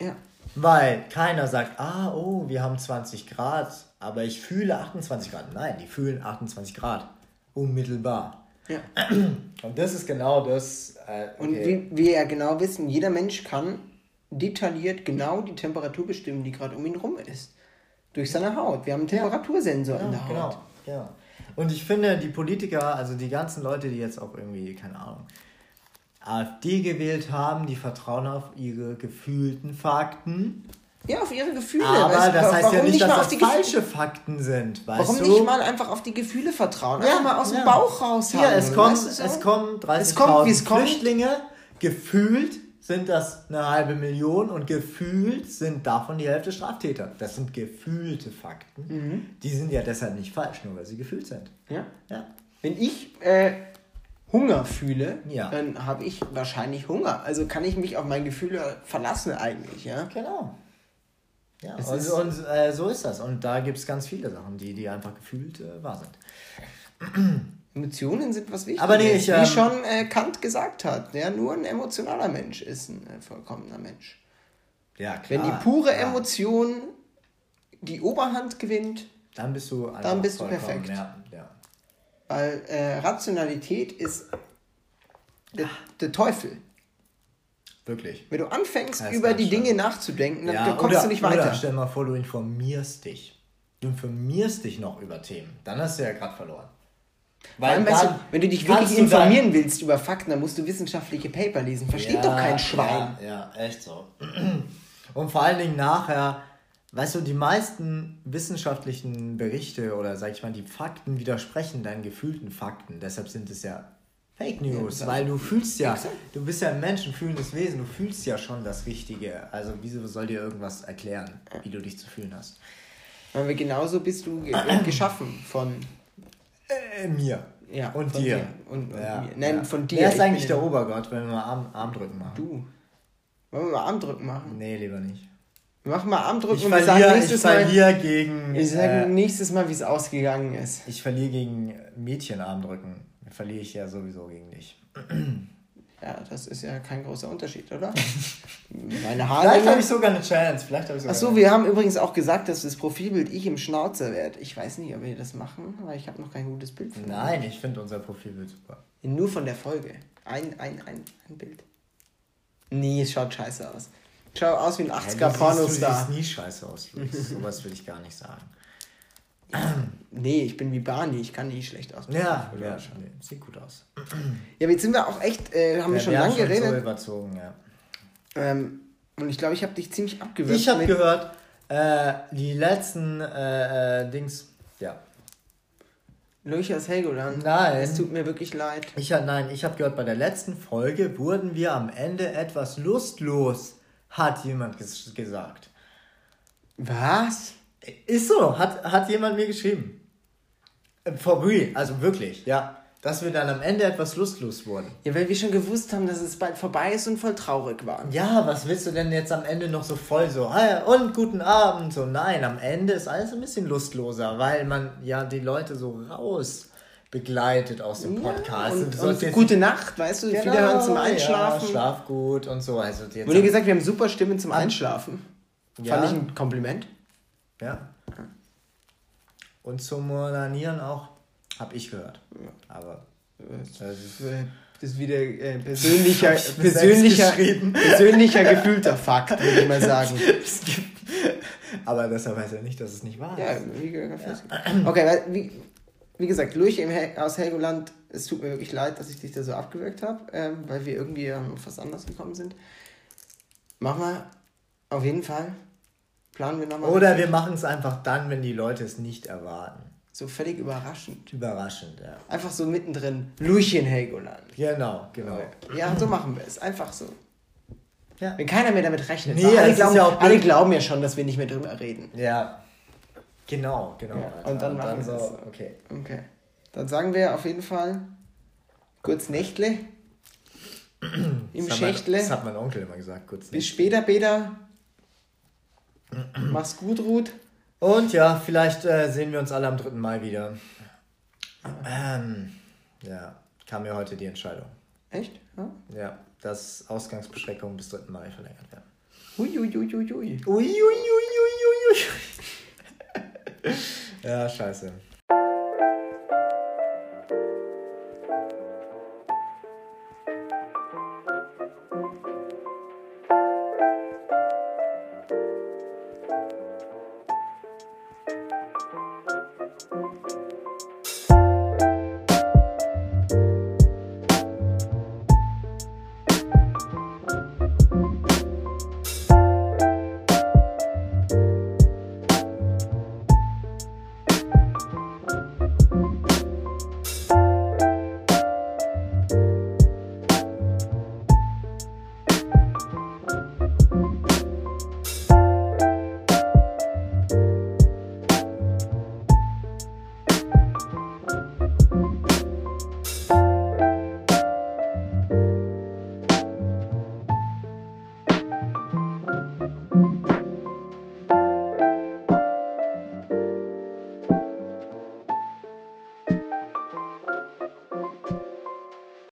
ja. Weil keiner sagt, ah, oh, wir haben 20 Grad, aber ich fühle 28 Grad. Nein, die fühlen 28 Grad. Unmittelbar. Ja. (clears throat) Und das ist genau das. Äh, Und okay. wie wir ja genau wissen, jeder Mensch kann detailliert genau die Temperatur bestimmen, die gerade um ihn rum ist. Durch seine Haut. Wir haben einen Temperatursensor in der Haut. Genau, ja. Und ich finde, die Politiker, also die ganzen Leute, die jetzt auch irgendwie, keine Ahnung, AfD gewählt haben, die vertrauen auf ihre gefühlten Fakten. Ja, auf ihre Gefühle. Aber weißt das heißt ja nicht, dass auf das falsche Fakten sind. Weißt Warum du? nicht mal einfach auf die Gefühle vertrauen? Einfach mal aus dem ja. Bauch raus Ja, es kommen, weißt du es kommen 30.000 Es kommt, wie es kommt. Flüchtlinge. Gefühlt sind das eine halbe Million und gefühlt sind davon die Hälfte Straftäter. Das sind gefühlte Fakten. Mhm. Die sind ja deshalb nicht falsch, nur weil sie gefühlt sind. Ja. Ja. Wenn ich äh, Hunger fühle, Ja. dann habe ich wahrscheinlich Hunger. Also kann ich mich auf meine Gefühle verlassen eigentlich, ja. Genau. Ja, und, ist- und äh, so ist das. Und da gibt es ganz viele Sachen, die, die einfach gefühlt äh, wahr sind. (clears throat) Emotionen sind was Wichtiges. Aber nee, ich, Wie ähm, schon äh, Kant gesagt hat, der nur ein emotionaler Mensch ist ein äh, vollkommener Mensch. Ja, klar. Wenn die pure ja. Emotion die Oberhand gewinnt, Dann bist du einfach Dann bist du perfekt. Ja, ja. weil äh, Rationalität ist der, der Teufel. Wirklich. Wenn du anfängst, Ja, über die schlimm. Dinge nachzudenken, dann Ja, dann kommst oder, du nicht Oder weiter. stell mal vor, du informierst dich. Du informierst dich noch über Themen. Dann hast du ja gerade verloren. Vor allem, Weil weißt du, wenn du dich wirklich informieren willst über Fakten, dann musst du wissenschaftliche Paper lesen. Versteht doch kein Schwein. Ja, ja, echt so. (clears throat) Und vor allen Dingen nachher, weißt du, die meisten wissenschaftlichen Berichte oder sag ich mal, die Fakten widersprechen deinen gefühlten Fakten. Deshalb sind es ja Fake News, Ja, weil du fühlst ja, Exakt. du bist ja ein Mensch, ein fühlendes Wesen, du fühlst ja schon das Richtige. Also wieso soll dir irgendwas erklären, wie du dich zu fühlen hast? Weil genauso bist du äh, geschaffen von Äh, mir. Ja, Und dir. dir. Und- und ja, mir. Nein, ja. von dir. Wer ist Ich eigentlich der Obergott, wenn wir mal Arm, Armdrücken machen? du. Wollen wir mal Armdrücken machen? Nee, lieber nicht. Wir machen mal Armdrücken Ich und wir sagen verliere, ich nächstes Mal. verliere gegen. Ich sage äh, nächstes Mal, wie es ausgegangen ist. Ich verliere gegen Mädchenarmdrücken. Verliere ich ja sowieso gegen dich. Ja, das ist ja kein großer Unterschied, oder? (laughs) Meine Vielleicht habe Haare. ich sogar eine Chance. Vielleicht habe ich sogar Achso, wir haben übrigens auch gesagt, dass das Profilbild ich im Schnauzer werde. Ich weiß nicht, ob wir das machen, weil ich habe noch kein gutes Bild von. Nein, ich finde unser Profilbild super. Nur von der Folge. Ein, ein, ein, ein Bild. Nee, es schaut scheiße aus. Schau aus wie ein Ja, 80er du siehst- Pornostar. Du siehst nie scheiße aus, Luis. (laughs) Sowas will ich gar nicht sagen. Nee, ich bin wie Barney, ich kann nie schlecht aus. Ja, ja nee, sieht gut aus. Ja, aber jetzt sind wir auch echt, äh, haben wir Ja, schon wir lange haben So geredet. überzogen, ja. ähm, und ich glaube, ich habe dich ziemlich abgewürgt. Ich habe gehört, äh, die letzten äh, äh, Dings. Ja. Luchas Helgoland. Nein. Es tut mir wirklich leid. Ich nein, ich habe gehört, bei der letzten Folge wurden wir am Ende etwas lustlos, hat jemand ges gesagt. Was? Ist so, hat, hat jemand mir geschrieben. Äh, For real, also wirklich, ja. Dass wir dann am Ende etwas lustlos wurden. Ja, weil wir schon gewusst haben, dass es bald vorbei ist und voll traurig waren. Ja, was willst du denn jetzt am Ende noch so voll so, ah, und guten Abend, so nein, am Ende ist alles ein bisschen lustloser, weil man ja die Leute so raus begleitet aus dem Podcast. und, Du und, sollst jetzt- gute Nacht, weißt du, viele Genau, hören zum Einschlafen. Ja, schlaf gut und so. Also jetzt Wurde gesagt, wir haben super Stimmen zum Einschlafen. Ja. Fand ich ein Kompliment. Ja. Und zum Modernierern auch, habe ich gehört. Aber das ist, Das ist wieder äh, (laughs) persönlicher, selbst persönlicher, geschrieben. (laughs) persönlicher gefühlter Fakt, würde ich mal sagen. (laughs) aber deshalb heißt ja nicht, dass es nicht wahr Ja, ist. wie gesagt, (clears throat) Okay, weil, wie, wie gesagt, Lurch aus Helgoland, es tut mir wirklich leid, dass ich dich da so abgewürgt habe, ähm, weil wir irgendwie ähm, auf was anderes gekommen sind. Machen wir auf jeden Fall. Planen wir nochmal. Oder wir machen es einfach dann, wenn die Leute es nicht erwarten. So völlig überraschend. Überraschend, ja. Einfach so mittendrin. Lurch in Helgoland. Genau, genau. Ja, so machen wir es. Einfach so. Ja. Wenn keiner mehr damit rechnet. Nee, alle, glauben, ja alle glauben ja schon, dass wir nicht mehr drüber reden. Ja. Genau, genau. Ja, und dann machen wir es. so, okay. Okay. Dann sagen wir auf jeden Fall kurz Nächtle. Im Das hat, mein, Schächtle. das hat mein Onkel immer gesagt, kurz. Bis später, Peter. Mach's gut, Ruth. Und ja, vielleicht äh, sehen wir uns alle am 3. Mai wieder. Ähm, ja, kam mir heute die Entscheidung. Echt? Ja? Ja, dass Ausgangsbeschränkungen bis 3. Mai verlängert werden. Hui, hui, hui, hui, hui. Ui, ui, ui, ui, ui, ui. (laughs) ja, scheiße.